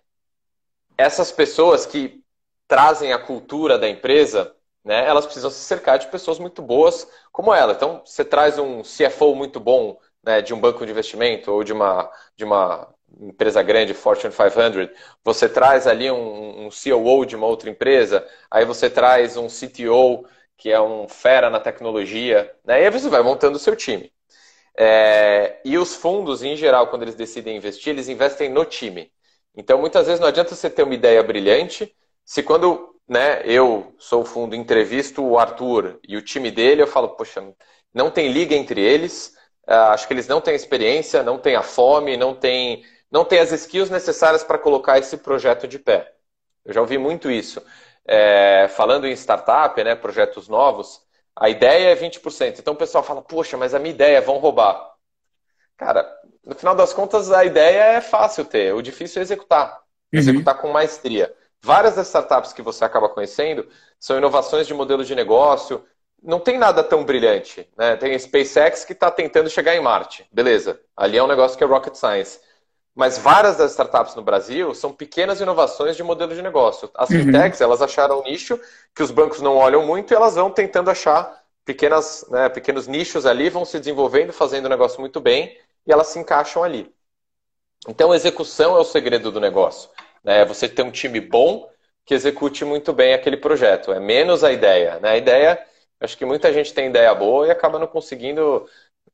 essas pessoas que trazem a cultura da empresa né, elas precisam se cercar de pessoas muito boas como ela. Então, você traz um CFO muito bom né, de um banco de investimento ou de uma, de uma empresa grande, Fortune 500, você traz ali um, um COO de uma outra empresa, aí você traz um CTO que é um fera na tecnologia, né, e aí você vai montando o seu time. É, e os fundos, em geral, quando eles decidem investir, eles investem no time. Então, muitas vezes não adianta você ter uma ideia brilhante, se quando né, eu sou o fundo, entrevisto o Arthur e o time dele, eu falo, poxa, não tem liga entre eles, uh, acho que eles não têm experiência, não têm a fome, não têm, não têm as skills necessárias para colocar esse projeto de pé. Eu já ouvi muito isso. É, falando em startup, né, projetos novos, a ideia é 20%. Então o pessoal fala, poxa, mas a minha ideia, vão roubar. Cara, no final das contas, a ideia é fácil ter, o difícil é executar. Uhum. Executar com maestria. Várias das startups que você acaba conhecendo são inovações de modelo de negócio. Não tem nada tão brilhante. Né? Tem a SpaceX que está tentando chegar em Marte. Beleza. Ali é um negócio que é rocket science. Mas várias das startups no Brasil são pequenas inovações de modelo de negócio. As uhum. fintechs, elas acharam um nicho que os bancos não olham muito e elas vão tentando achar pequenas, né, pequenos nichos ali, vão se desenvolvendo, fazendo o negócio muito bem e elas se encaixam ali. Então, execução é o segredo do negócio. Né? Você ter um time bom que execute muito bem aquele projeto. É menos a ideia. Né? A ideia, acho que muita gente tem ideia boa e acaba não conseguindo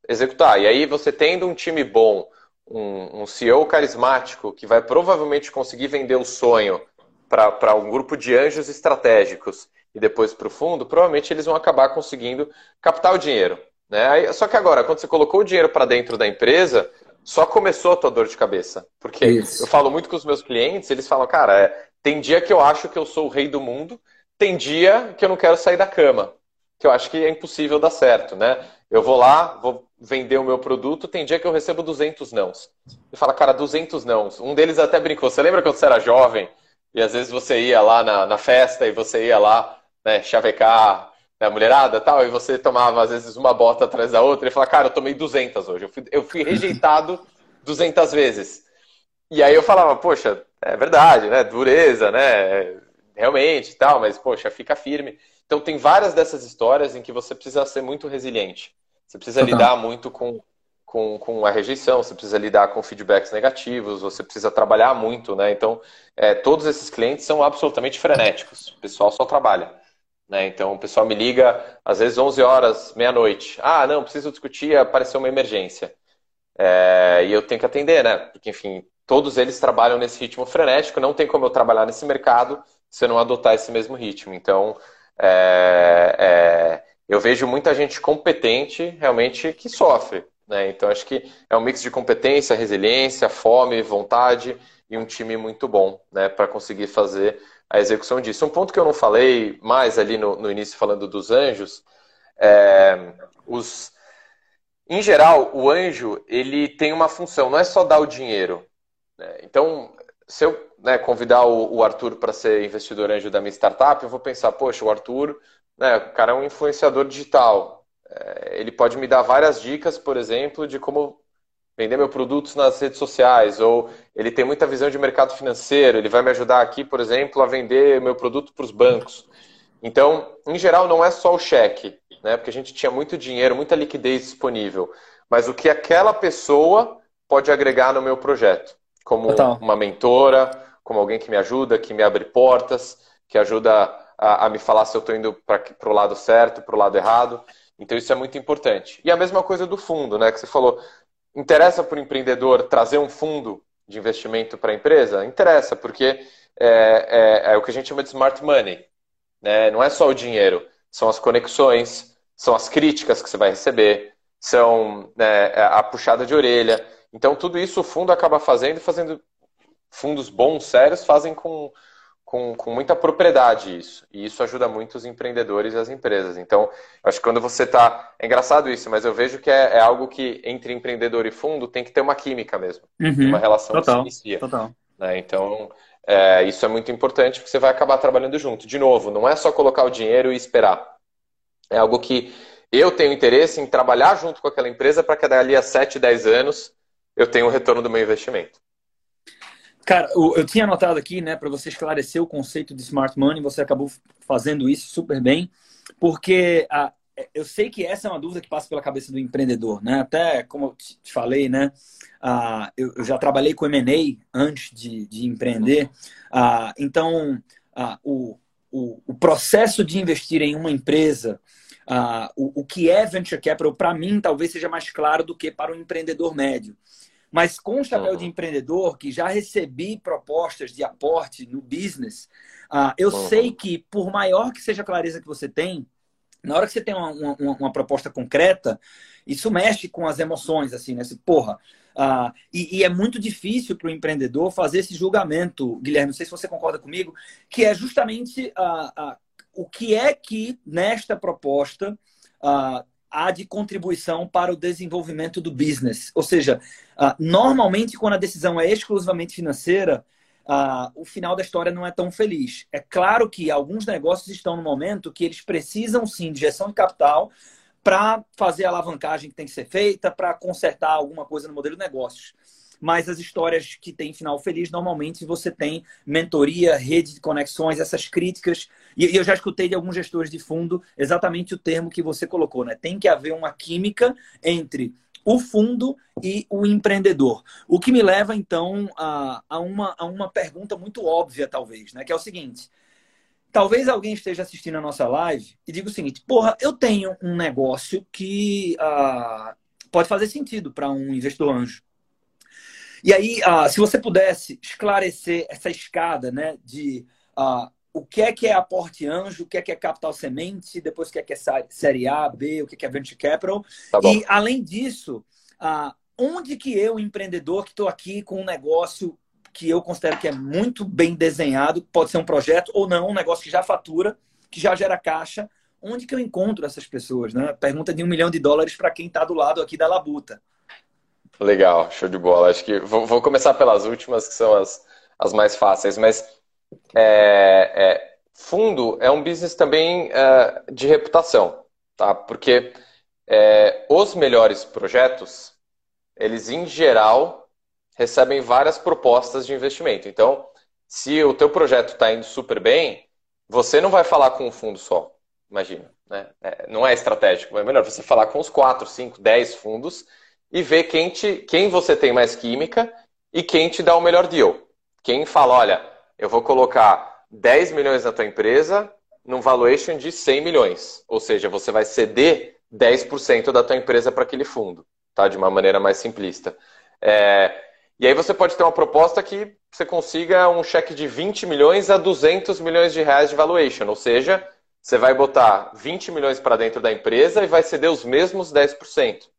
executar. E aí você tendo um time bom, um, um CEO carismático que vai provavelmente conseguir vender o sonho para um grupo de anjos estratégicos e depois para o fundo, provavelmente eles vão acabar conseguindo captar o dinheiro. Né? Só que agora, quando você colocou o dinheiro para dentro da empresa, só começou a tua dor de cabeça. Porque Isso. eu falo muito com os meus clientes, eles falam, cara, é, tem dia que eu acho que eu sou o rei do mundo, tem dia que eu não quero sair da cama, que eu acho que é impossível dar certo, né? Eu vou lá, vou vender o meu produto, tem dia que eu recebo 200 nãos. E fala, cara, 200 nãos. Um deles até brincou. Você lembra quando você era jovem e às vezes você ia lá na, na festa e você ia lá, né, chavecar né, a mulherada tal, e você tomava às vezes uma bota atrás da outra e falava, cara, eu tomei 200 hoje. Eu fui, eu fui rejeitado 200 vezes. E aí eu falava, poxa, é verdade, né? Dureza, né? Realmente tal, mas, poxa, fica firme. Então tem várias dessas histórias em que você precisa ser muito resiliente. Você precisa Total. lidar muito com, com, com a rejeição, você precisa lidar com feedbacks negativos, você precisa trabalhar muito, né? Então, é, todos esses clientes são absolutamente frenéticos. O pessoal só trabalha. Né? Então, o pessoal me liga, às vezes 11 horas, meia-noite. Ah, não, preciso discutir, apareceu uma emergência. É, e eu tenho que atender, né? Porque, enfim, todos eles trabalham nesse ritmo frenético, não tem como eu trabalhar nesse mercado se eu não adotar esse mesmo ritmo. Então, é, é, eu vejo muita gente competente realmente que sofre. Né? Então, acho que é um mix de competência, resiliência, fome, vontade e um time muito bom né, para conseguir fazer a execução disso. Um ponto que eu não falei mais ali no, no início, falando dos anjos, é, os, em geral, o anjo ele tem uma função, não é só dar o dinheiro. Né? Então, se eu né, convidar o, o Arthur para ser investidor anjo da minha startup, eu vou pensar, poxa, o Arthur né, o cara é um influenciador digital. É, ele pode me dar várias dicas, por exemplo, de como vender meu produto nas redes sociais, ou ele tem muita visão de mercado financeiro, ele vai me ajudar aqui, por exemplo, a vender meu produto para os bancos. Então, em geral, não é só o cheque, né? Porque a gente tinha muito dinheiro, muita liquidez disponível, mas o que aquela pessoa pode agregar no meu projeto, como Total. uma mentora, como alguém que me ajuda, que me abre portas, que ajuda a, a me falar se eu estou indo para o lado certo, para o lado errado. Então isso é muito importante. E a mesma coisa do fundo, né? Que você falou, interessa para o empreendedor trazer um fundo de investimento para a empresa? Interessa, porque é, é, é, o que a gente chama de smart money. Né? Não é só o dinheiro, são as conexões, são as críticas que você vai receber, são né, é, a puxada de orelha. Então tudo isso o fundo acaba fazendo, fazendo fundos bons, sérios, fazem com com, com muita propriedade isso. E isso ajuda muito os empreendedores e as empresas. Então, acho que quando você está. É engraçado isso, mas eu vejo que é, é, algo que entre empreendedor e fundo tem que ter uma química mesmo. Uhum. Uma relação total, que se inicia. Total. Né? Então, é, isso é muito importante porque você vai acabar trabalhando junto. De novo, não é só colocar o dinheiro e esperar. É algo que eu tenho interesse em trabalhar junto com aquela empresa para que dali a 7, 10 anos eu tenha o retorno do meu investimento. Cara, eu tinha anotado aqui, né, para você esclarecer o conceito de smart money, você acabou fazendo isso super bem, porque a, eu sei que essa é uma dúvida que passa pela cabeça do empreendedor, né? Até como eu te falei, né? Ah, eu, eu, já trabalhei com M&A antes de, de empreender, ah, então o, o, o, processo de investir em uma empresa, o, o que é venture capital, para mim, talvez seja mais claro do que para o empreendedor médio. Mas com o chapéu uhum. de empreendedor, que já recebi propostas de aporte no business, uh, eu uhum. sei que, por maior que seja a clareza que você tem, na hora que você tem uma, uma, uma proposta concreta, isso mexe com as emoções, assim, né? Porra. Uh, e, e, é muito difícil para o empreendedor fazer esse julgamento, Guilherme. Não sei se você concorda comigo, que é justamente uh, o que é que nesta proposta há de contribuição para o desenvolvimento do business. Ou seja, uh, normalmente, quando a decisão é exclusivamente financeira, uh, o final da história não é tão feliz. É claro que alguns negócios estão no momento que eles precisam sim de gestão de capital para fazer a alavancagem que tem que ser feita, para consertar alguma coisa no modelo de negócios mas as histórias que têm final feliz, normalmente você tem mentoria, rede de conexões, essas críticas. E eu já escutei de alguns gestores de fundo exatamente o termo que você colocou, né? Tem que haver uma química entre o fundo e o empreendedor. O que me leva, então, a, a, uma, a uma pergunta muito óbvia, talvez, né? Que é o seguinte. Talvez alguém esteja assistindo a nossa live e diga o seguinte: porra, eu tenho um negócio que uh, pode fazer sentido para um investidor anjo. E aí, uh, se você pudesse esclarecer essa escada, né, de uh, o que é que é aporte anjo, o que é que é capital semente, depois o que é que é série A, B, o que é que é venture capital. Tá e, além disso, uh, onde que eu, empreendedor, que estou aqui com um negócio que eu considero que é muito bem desenhado, pode ser um projeto ou não, um negócio que já fatura, que já gera caixa, onde que eu encontro essas pessoas? Né? Pergunta de um milhão de dólares para quem está do lado aqui da labuta. Legal, show de bola. Acho que vou, vou começar pelas últimas, que são as, as mais fáceis, mas é, é, fundo é um business também é, de reputação, tá? Porque é, os melhores projetos, eles em geral recebem várias propostas de investimento. Então, se o teu projeto está indo super bem, você não vai falar com um fundo só, imagina. Né? É, não é estratégico, é melhor você falar com os 4, 5, 10 fundos e ver quem, te, quem você tem mais química e quem te dá o melhor deal. Quem fala, olha, eu vou colocar 10 milhões na tua empresa num valuation de 100 milhões. Ou seja, você vai ceder 10% da tua empresa para aquele fundo, tá? De uma maneira mais simplista. É, e aí você pode ter uma proposta que você consiga um cheque de 20 milhões a 200 milhões de reais de valuation. Ou seja, você vai botar 20 milhões para dentro da empresa e vai ceder os mesmos 10%.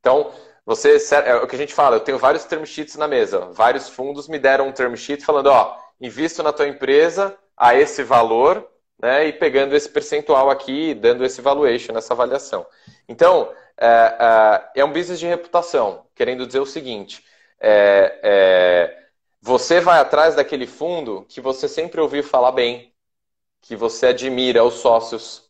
Então, você, é o que a gente fala, eu tenho vários term sheets na mesa. Vários fundos me deram um term sheet falando, ó, invisto na tua empresa a esse valor, né, e pegando esse percentual aqui, dando esse valuation, essa avaliação. Então, é, é, é um business de reputação, querendo dizer o seguinte, é, é, você vai atrás daquele fundo que você sempre ouviu falar bem, que você admira os sócios,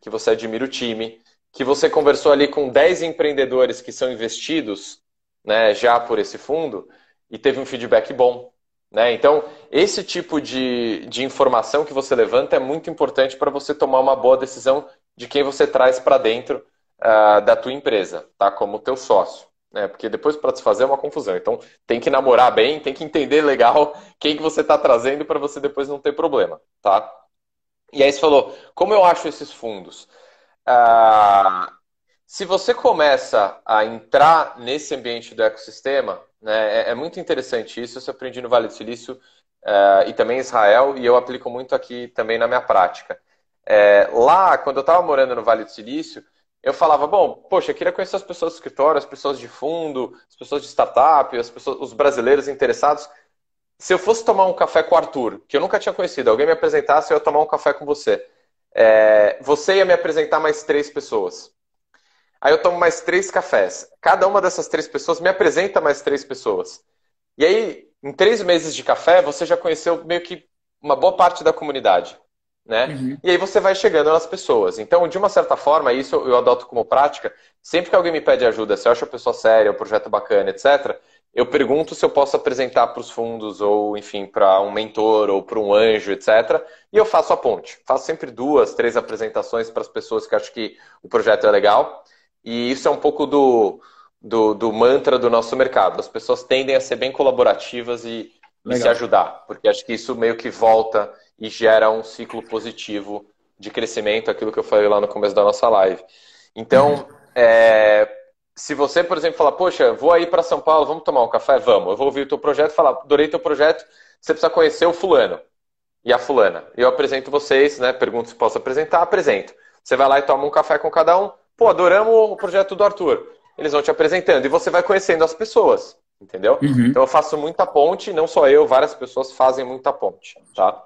que você admira o time, que você conversou ali com 10 empreendedores que são investidos né, já por esse fundo e teve um feedback bom. Né? Então, esse tipo de, de informação que você levanta é muito importante para você tomar uma boa decisão de quem você traz para dentro uh, da tua empresa, tá? como teu sócio. Né? Porque depois para desfazer é uma confusão. Então, tem que namorar bem, tem que entender legal quem que você está trazendo para você depois não ter problema. Tá? E aí você falou, como eu acho esses fundos? Ah, se você começa a entrar nesse ambiente do ecossistema, né, é, é muito interessante isso. Eu aprendi no Vale do Silício uh, e também em Israel, e eu aplico muito aqui também na minha prática. É, lá, quando eu estava morando no Vale do Silício, eu falava, bom, poxa, eu queria conhecer as pessoas do escritório, as pessoas de fundo, as pessoas de startup, as pessoas, os brasileiros interessados. Se eu fosse tomar um café com o Arthur, que eu nunca tinha conhecido, alguém me apresentasse, eu ia tomar um café com você é, você ia me apresentar mais três pessoas. Aí eu tomo mais três cafés. Cada uma dessas três pessoas me apresenta mais três pessoas. E aí, em três meses de café, você já conheceu meio que uma boa parte da comunidade. Né? Uhum. E aí você vai chegando nas pessoas. Então, de uma certa forma, isso eu adoto como prática. Sempre que alguém me pede ajuda, se eu acho a pessoa séria, o um projeto bacana, etc., eu pergunto se eu posso apresentar para os fundos, ou enfim, para um mentor, ou para um anjo, etc. E eu faço a ponte. Faço sempre duas, três apresentações para as pessoas que acham que o projeto é legal. E isso é um pouco do, do, do mantra do nosso mercado. As pessoas tendem a ser bem colaborativas e, e se ajudar, porque acho que isso meio que volta e gera um ciclo positivo de crescimento, aquilo que eu falei lá no começo da nossa live. Então, uhum. é, se você, por exemplo, falar, poxa, vou aí para São Paulo, vamos tomar um café? Vamos. Eu vou ouvir o teu projeto e falar, adorei teu projeto, você precisa conhecer o fulano e a fulana. Eu apresento vocês, né? Pergunto se posso apresentar, apresento. Você vai lá e toma um café com cada um. Pô, adoramos o projeto do Arthur. Eles vão te apresentando e você vai conhecendo as pessoas, entendeu? Uhum. Então eu faço muita ponte, não só eu, várias pessoas fazem muita ponte, tá?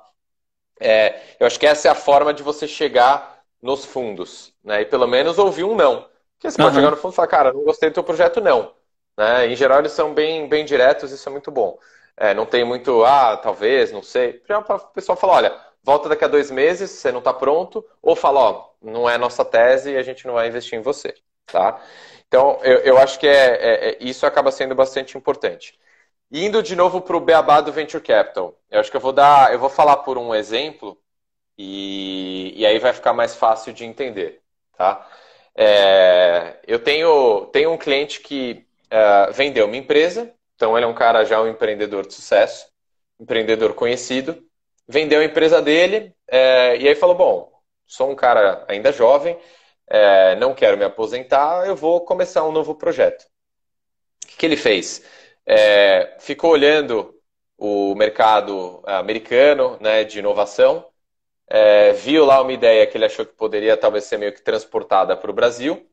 É, eu acho que essa é a forma de você chegar nos fundos, né? E pelo menos ouvir um não. Porque você uhum. pode chegar no fundo e falar, cara, não gostei do teu projeto, não. Né? Em geral, eles são bem, bem diretos, isso é muito bom. É, não tem muito, ah, talvez, não sei. Já o pessoal falar, olha, volta daqui a dois meses, você não está pronto, ou fala, ó, não é nossa tese e a gente não vai investir em você, tá? Então, eu, eu acho que é, é, é isso acaba sendo bastante importante. Indo de novo para o beabá do Venture Capital, eu acho que eu vou dar, eu vou falar por um exemplo e, e aí vai ficar mais fácil de entender, tá? É, eu tenho, tenho um cliente que uh, vendeu uma empresa, então ele é um cara já um empreendedor de sucesso, empreendedor conhecido, vendeu a empresa dele é, e aí falou, bom, sou um cara ainda jovem, é, não quero me aposentar, eu vou começar um novo projeto. O que, que ele fez? É, ficou olhando o mercado americano né, de inovação, é, viu lá uma ideia que ele achou que poderia talvez ser meio que transportada para o Brasil.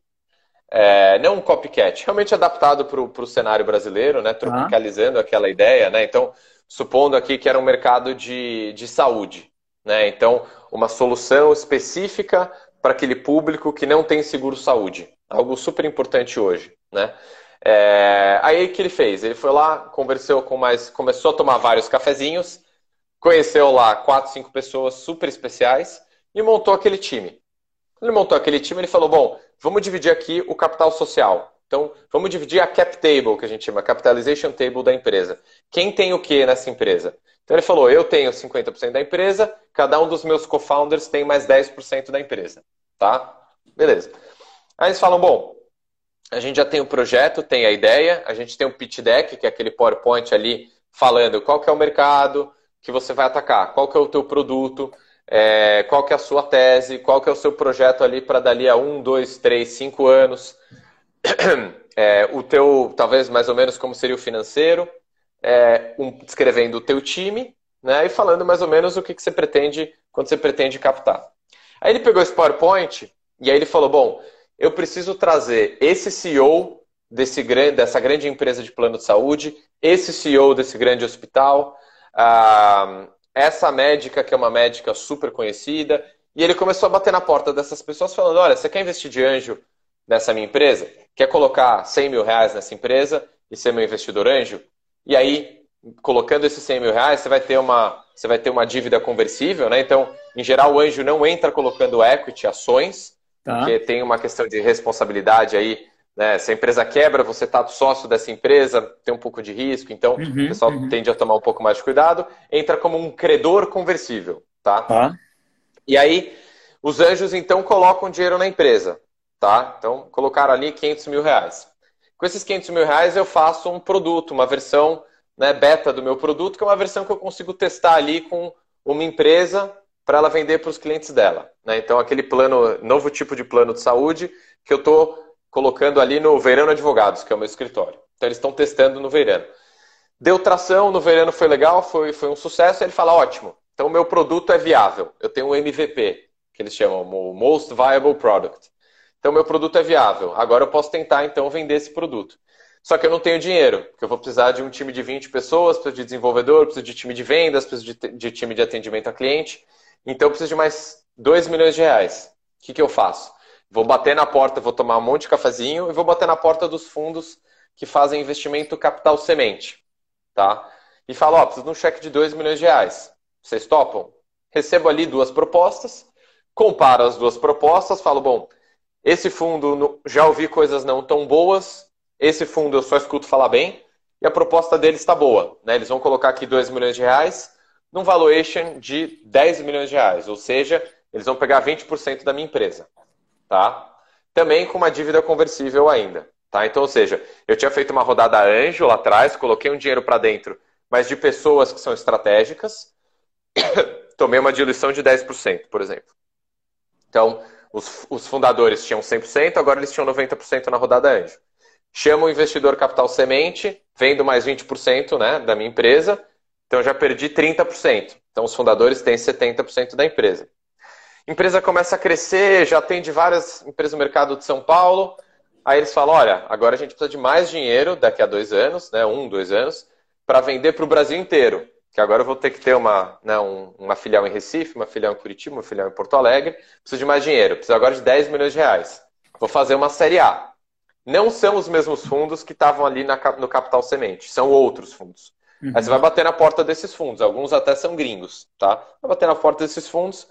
É, não um copycat, realmente adaptado para o cenário brasileiro, né, tropicalizando ah. aquela ideia. Né? Então, supondo aqui que era um mercado de, de saúde. Né? Então, uma solução específica para aquele público que não tem seguro-saúde. Algo super importante hoje. Né? É, aí o que ele fez? Ele foi lá, conversou com mais. começou a tomar vários cafezinhos, conheceu lá quatro, cinco pessoas super especiais e montou aquele time. Ele montou aquele time ele falou: bom, vamos dividir aqui o capital social. Então, vamos dividir a cap table, que a gente chama, capitalization table da empresa. Quem tem o que nessa empresa? Então ele falou: eu tenho 50% da empresa, cada um dos meus co-founders tem mais 10% da empresa. Tá? Beleza. Aí eles falam: bom, a gente já tem o projeto, tem a ideia, a gente tem um pitch deck, que é aquele PowerPoint ali falando qual que é o mercado que você vai atacar, qual que é o teu produto, é, qual que é a sua tese, qual que é o seu projeto ali para dali a um, dois, três, cinco anos, é, o teu, talvez mais ou menos como seria o financeiro, é, um, descrevendo o teu time, né, e falando mais ou menos o que, que você pretende, quando você pretende captar. Aí ele pegou esse PowerPoint e aí ele falou, bom, eu preciso trazer esse CEO desse grande, dessa grande empresa de plano de saúde, esse CEO desse grande hospital, ah, essa médica, que é uma médica super conhecida, e ele começou a bater na porta dessas pessoas falando: olha, você quer investir de anjo nessa minha empresa? Quer colocar 100 mil reais nessa empresa e ser meu investidor anjo? E aí, colocando esses 100 mil reais, você vai ter uma, você vai ter uma dívida conversível, né? Então, em geral, o anjo não entra colocando equity, ações, Tá. Porque tem uma questão de responsabilidade aí. Né? Se a empresa quebra, você está sócio dessa empresa, tem um pouco de risco, então uhum, o pessoal uhum. tende a tomar um pouco mais de cuidado. Entra como um credor conversível. Tá? tá? E aí, os anjos então colocam dinheiro na empresa. Tá? Então, colocaram ali 500 mil reais. Com esses 500 mil reais, eu faço um produto, uma versão né, beta do meu produto, que é uma versão que eu consigo testar ali com uma empresa para ela vender para os clientes dela. Né? Então, aquele plano, novo tipo de plano de saúde que eu estou colocando ali no Verano Advogados, que é o meu escritório. Então, eles estão testando no Verano. Deu tração, no Verano foi legal, foi, foi um sucesso. Ele fala: ótimo, então meu produto é viável. Eu tenho um MVP, que eles chamam o Most Viable Product. Então, meu produto é viável. Agora eu posso tentar, então, vender esse produto. Só que eu não tenho dinheiro, porque eu vou precisar de um time de 20 pessoas, preciso de desenvolvedor, preciso de time de vendas, preciso de, de time de atendimento a cliente. Então eu preciso de mais 2 milhões de reais. O que, que eu faço? Vou bater na porta, vou tomar um monte de cafezinho e vou bater na porta dos fundos que fazem investimento capital semente. Tá? E falo, ó, preciso de um cheque de 2 milhões de reais. Vocês topam? Recebo ali duas propostas, comparo as duas propostas, falo, bom, esse fundo já ouvi coisas não tão boas, esse fundo eu só escuto falar bem, e a proposta deles está boa. Né? Eles vão colocar aqui 2 milhões de reais, num valuation de 10 milhões de reais, ou seja, eles vão pegar 20% da minha empresa, tá? Também com uma dívida conversível ainda, tá? Então, ou seja, eu tinha feito uma rodada anjo lá atrás, coloquei um dinheiro para dentro, mas de pessoas que são estratégicas, tomei uma diluição de 10%, por exemplo. Então, os, os fundadores tinham 100%, agora eles tinham 90% na rodada anjo. Chamo o investidor capital semente, vendo mais 20% né, da minha empresa, então, já perdi 30%. Então, os fundadores têm 70% da empresa. Empresa começa a crescer, já tem de várias empresas no mercado de São Paulo. Aí eles falam: olha, agora a gente precisa de mais dinheiro daqui a dois anos, né, um, dois anos, para vender para o Brasil inteiro. Que agora eu vou ter que ter uma, né, um, uma filial em Recife, uma filial em Curitiba, uma filial em Porto Alegre. Preciso de mais dinheiro. Preciso agora de 10 milhões de reais. Vou fazer uma série A. Não são os mesmos fundos que estavam ali na, no Capital Semente, são outros fundos. Uhum. Aí você vai bater na porta desses fundos, alguns até são gringos, tá? Vai bater na porta desses fundos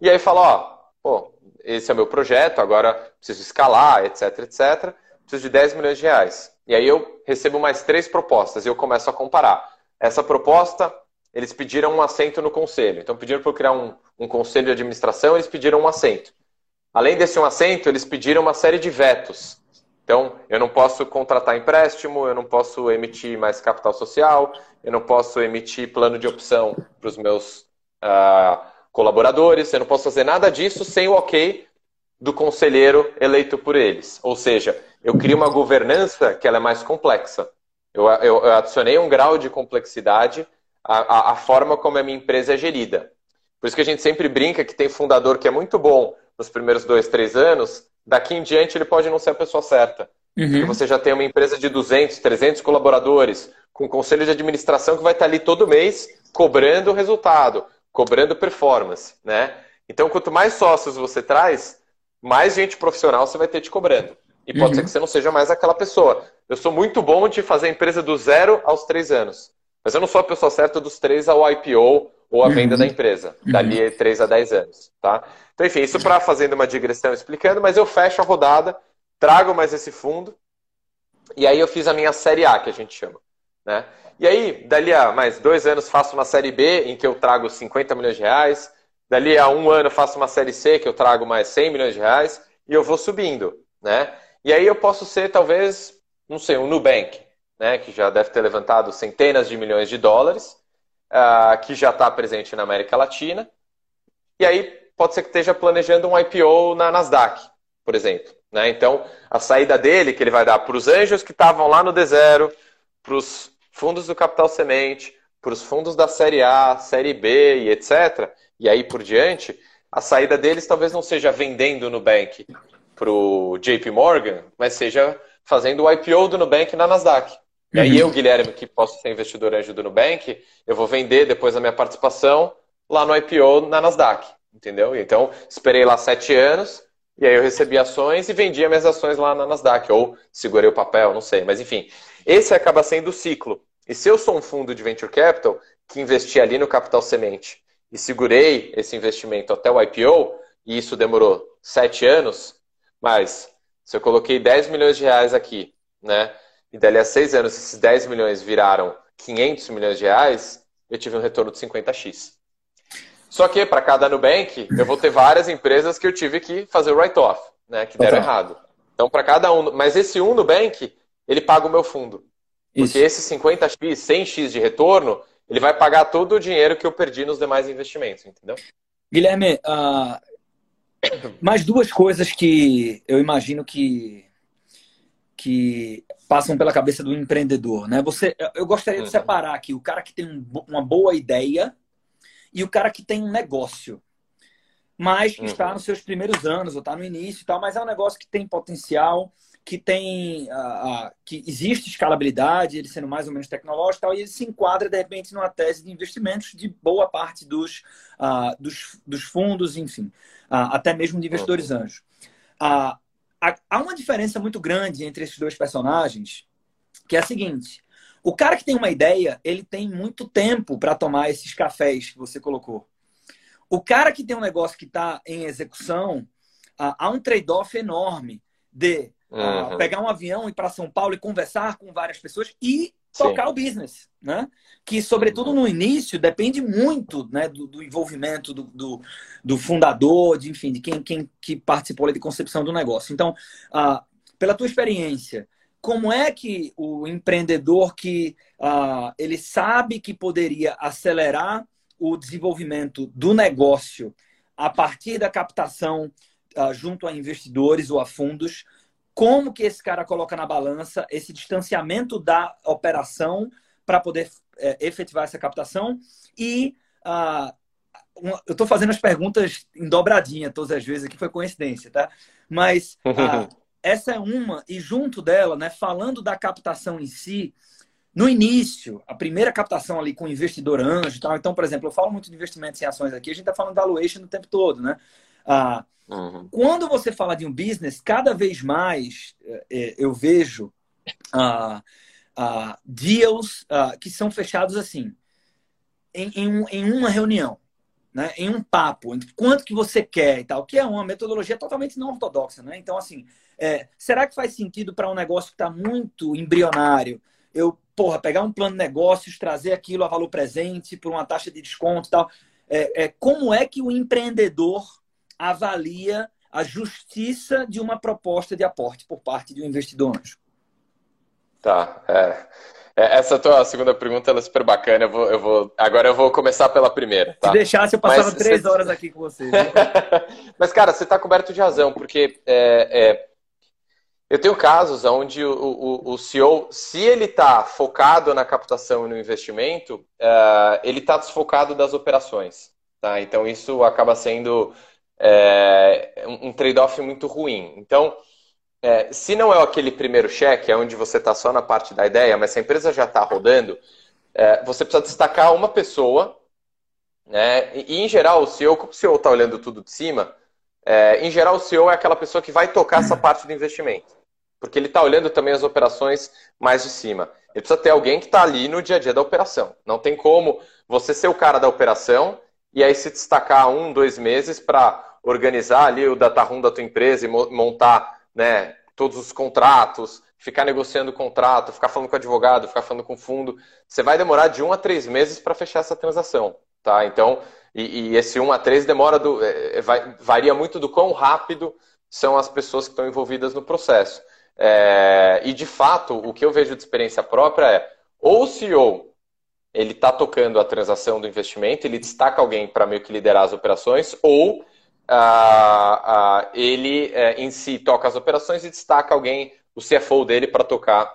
e aí fala, ó, pô, esse é meu projeto, agora preciso escalar, etc, etc. Preciso de 10 milhões de reais. E aí eu recebo mais três propostas e eu começo a comparar. Essa proposta, eles pediram um assento no conselho. Então pediram para eu criar um, um conselho de administração, eles pediram um assento. Além desse um assento, eles pediram uma série de vetos. Então, eu não posso contratar empréstimo, eu não posso emitir mais capital social, eu não posso emitir plano de opção para os meus uh, colaboradores, eu não posso fazer nada disso sem o ok do conselheiro eleito por eles. Ou seja, eu crio uma governança que ela é mais complexa. Eu, eu, eu adicionei um grau de complexidade a, a, a forma como a minha empresa é gerida. Por isso que a gente sempre brinca que tem fundador que é muito bom nos primeiros dois, três anos, daqui em diante ele pode não ser a pessoa certa. Uhum. Porque você já tem uma empresa de 200, 300 colaboradores, com um conselho de administração que vai estar ali todo mês cobrando o resultado, cobrando performance, né? Então, quanto mais sócios você traz, mais gente profissional você vai ter te cobrando. E pode uhum. ser que você não seja mais aquela pessoa. Eu sou muito bom de fazer a empresa do zero aos três anos. Mas eu não sou a pessoa certa dos três ao IPO ou a venda uhum. da empresa, dali uhum. 3 a 10 anos, tá? Então, enfim, isso para fazendo uma digressão explicando, mas eu fecho a rodada, trago mais esse fundo, e aí eu fiz a minha série A, que a gente chama, né? E aí, dali a mais dois anos, faço uma série B, em que eu trago 50 milhões de reais, dali a um ano, faço uma série C, que eu trago mais 100 milhões de reais, e eu vou subindo, né? E aí eu posso ser, talvez, não sei, um Nubank, né? Que já deve ter levantado centenas de milhões de dólares, uh, que já está presente na América Latina. E aí pode ser que esteja planejando um IPO na Nasdaq, por exemplo. Né? Então, a saída dele, que ele vai dar para os anjos que estavam lá no D0, para os fundos do Capital Semente, para os fundos da Série A, Série B e etc., e aí por diante, a saída deles talvez não seja vendendo o Nubank para o JP Morgan, mas seja fazendo o IPO do Nubank na Nasdaq. E aí uhum. eu, Guilherme, que posso ser investidor anjo do Nubank, eu vou vender depois a minha participação lá no IPO na Nasdaq, entendeu? Então, esperei lá sete anos, e aí eu recebi ações e vendi minhas ações lá na Nasdaq, ou segurei o papel, não sei, mas enfim. Esse acaba sendo o ciclo. E se eu sou um fundo de venture capital que investi ali no capital semente e segurei esse investimento até o IPO, e isso demorou sete anos, mas se eu coloquei 10 milhões de reais aqui, né? e dali a seis anos esses 10 milhões viraram 500 milhões de reais, eu tive um retorno de 50x. Só que para cada Nubank, eu vou ter várias empresas que eu tive que fazer o write-off, né, que deram errado. Então, para cada um, mas esse um Nubank, ele paga o meu fundo. Isso. Porque esse 50x, 100x de retorno, ele vai pagar todo o dinheiro que eu perdi nos demais investimentos, entendeu? Guilherme, uh, mais duas coisas que eu imagino que que passam pela cabeça do empreendedor, né? Você, eu gostaria de uhum. separar aqui o cara que tem um, uma boa ideia e o cara que tem um negócio, mas que uhum. está nos seus primeiros anos ou está no início e tal, mas é um negócio que tem potencial, que tem, uh, uh, que existe escalabilidade, ele sendo mais ou menos tecnológico e tal, e ele se enquadra de repente numa tese de investimentos de boa parte dos, uh, dos, dos, fundos, enfim, até mesmo de investidores anjos há uma diferença muito grande entre esses dois personagens, que é a seguinte: o cara que tem uma ideia, ele tem muito tempo para tomar esses cafés que você colocou. O cara que tem um negócio que está em execução, há um trade-off enorme de uhum. pegar um avião e ir para São Paulo e conversar com várias pessoas e tocar Sim. o business, né? Que, sobretudo no início, depende muito né, do, do envolvimento do, do, do, fundador, de, enfim, de quem, quem que participou de concepção do negócio. Então, uh, pela tua experiência, como é que o empreendedor que uh, ele sabe que poderia acelerar o desenvolvimento do negócio a partir da captação uh, junto a investidores ou a fundos, como que esse cara coloca na balança esse distanciamento da operação para poder é, efetivar essa captação e uh, uma, eu estou fazendo as perguntas em dobradinha todas as vezes aqui foi coincidência tá mas uh, essa é uma e junto dela né falando da captação em si no início, a primeira captação ali com investidor anjo e tal. Então, por exemplo, eu falo muito de investimentos em ações aqui, a gente está falando da valuation o tempo todo, né? Ah, Uhum. Quando você fala de um business, cada vez mais é, eu vejo uh, uh, deals uh, que são fechados assim, em, em, em, uma reunião, né? em um papo, quanto que você quer e tal, que é uma metodologia totalmente não ortodoxa. Né? Então, assim, é, será que faz sentido para um negócio que está muito embrionário? Eu, porra, pegar um plano de negócios, trazer aquilo a valor presente por uma taxa de desconto e tal. É, é, como é que o empreendedor avalia a justiça de uma proposta de aporte por parte de um investidor anjo? Tá. É. é essa tua segunda pergunta é super bacana. Eu vou, eu vou, agora eu vou começar pela primeira. Tá? Se deixasse, eu passava Mas, três você... horas aqui com você. Mas, cara, você está coberto de razão, porque é, é, Eu tenho casos onde o, o, o CEO, se ele está focado na captação e no investimento, uh, ele está desfocado das operações. Tá? Então, isso acaba sendo é, um trade-off muito ruim. Então, é, se não é aquele primeiro cheque, é onde você está só na parte da ideia, mas se a empresa já está rodando, é, você precisa destacar uma pessoa, né? E, em geral, o CEO, como o CEO está olhando tudo de cima, é, em geral, o CEO é aquela pessoa que vai tocar essa parte do investimento. Porque ele está olhando também as operações mais de cima. Ele precisa ter alguém que está ali no dia a dia da operação. Não tem como você ser o cara da operação e aí se destacar um, dois meses para organizar ali o data room da tua empresa e montar né, todos os contratos, ficar negociando o contrato, ficar falando com o advogado, ficar falando com o fundo. Você vai demorar de um a três meses para fechar essa transação. Tá? Então, e, e esse um a três demora do, é, vai, varia muito do quão rápido são as pessoas que estão envolvidas no processo. É, e de fato, o que eu vejo de experiência própria é ou o CEO ele está tocando a transação do investimento, ele destaca alguém para meio que liderar as operações, ou uh, uh, ele uh, em si toca as operações e destaca alguém, o CFO dele, para tocar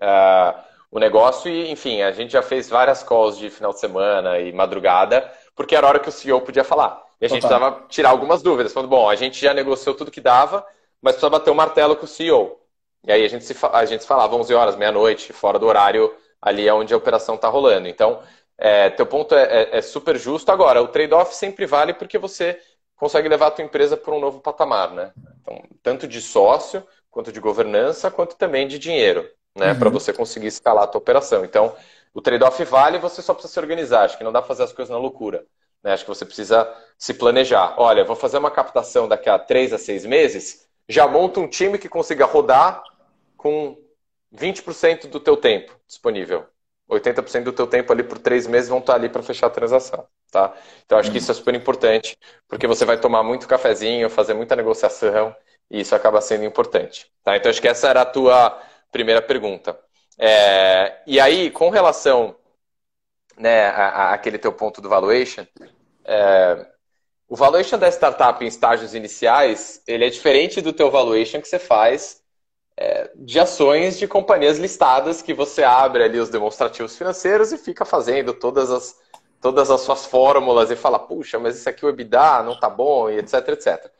ah, o negócio. E, enfim, a gente já fez várias calls de final de semana e madrugada, porque era a hora que o CEO podia falar. E a gente precisava tirar algumas dúvidas, falando, bom, a gente já negociou tudo que dava, mas precisava bater o martelo com o CEO. E aí a gente, se, a gente se falava 11 horas, meia-noite, fora do horário ali é onde a operação está rolando. Então, é, teu ponto é, é, é, super justo. Agora, o trade-off sempre vale porque você consegue levar a tua empresa para um novo patamar, né? Então, tanto de sócio, quanto de governança, quanto também de dinheiro, né? Uhum. Para você conseguir escalar a tua operação. Então, o trade-off vale, você só precisa se organizar. Acho que não dá para fazer as coisas na loucura. Né? Acho que você precisa se planejar. Olha, vou fazer uma captação daqui a três a seis meses, já monta um time que consiga rodar com 20% do teu tempo disponível. 80% do teu tempo ali por três meses vão estar ali para fechar a transação, tá? Então acho que isso é super importante, porque você vai tomar muito cafezinho, fazer muita negociação e isso acaba sendo importante, tá? Então acho que essa era a tua primeira pergunta. É, e aí, com relação né, aquele teu ponto do valuation, é, o valuation da startup em estágios iniciais, ele é diferente do teu valuation que você faz é, de ações de companhias listadas que você abre ali os demonstrativos financeiros e fica fazendo todas as, todas as suas fórmulas e fala, puxa, mas isso aqui o EBITDA não tá bom e etc, etc.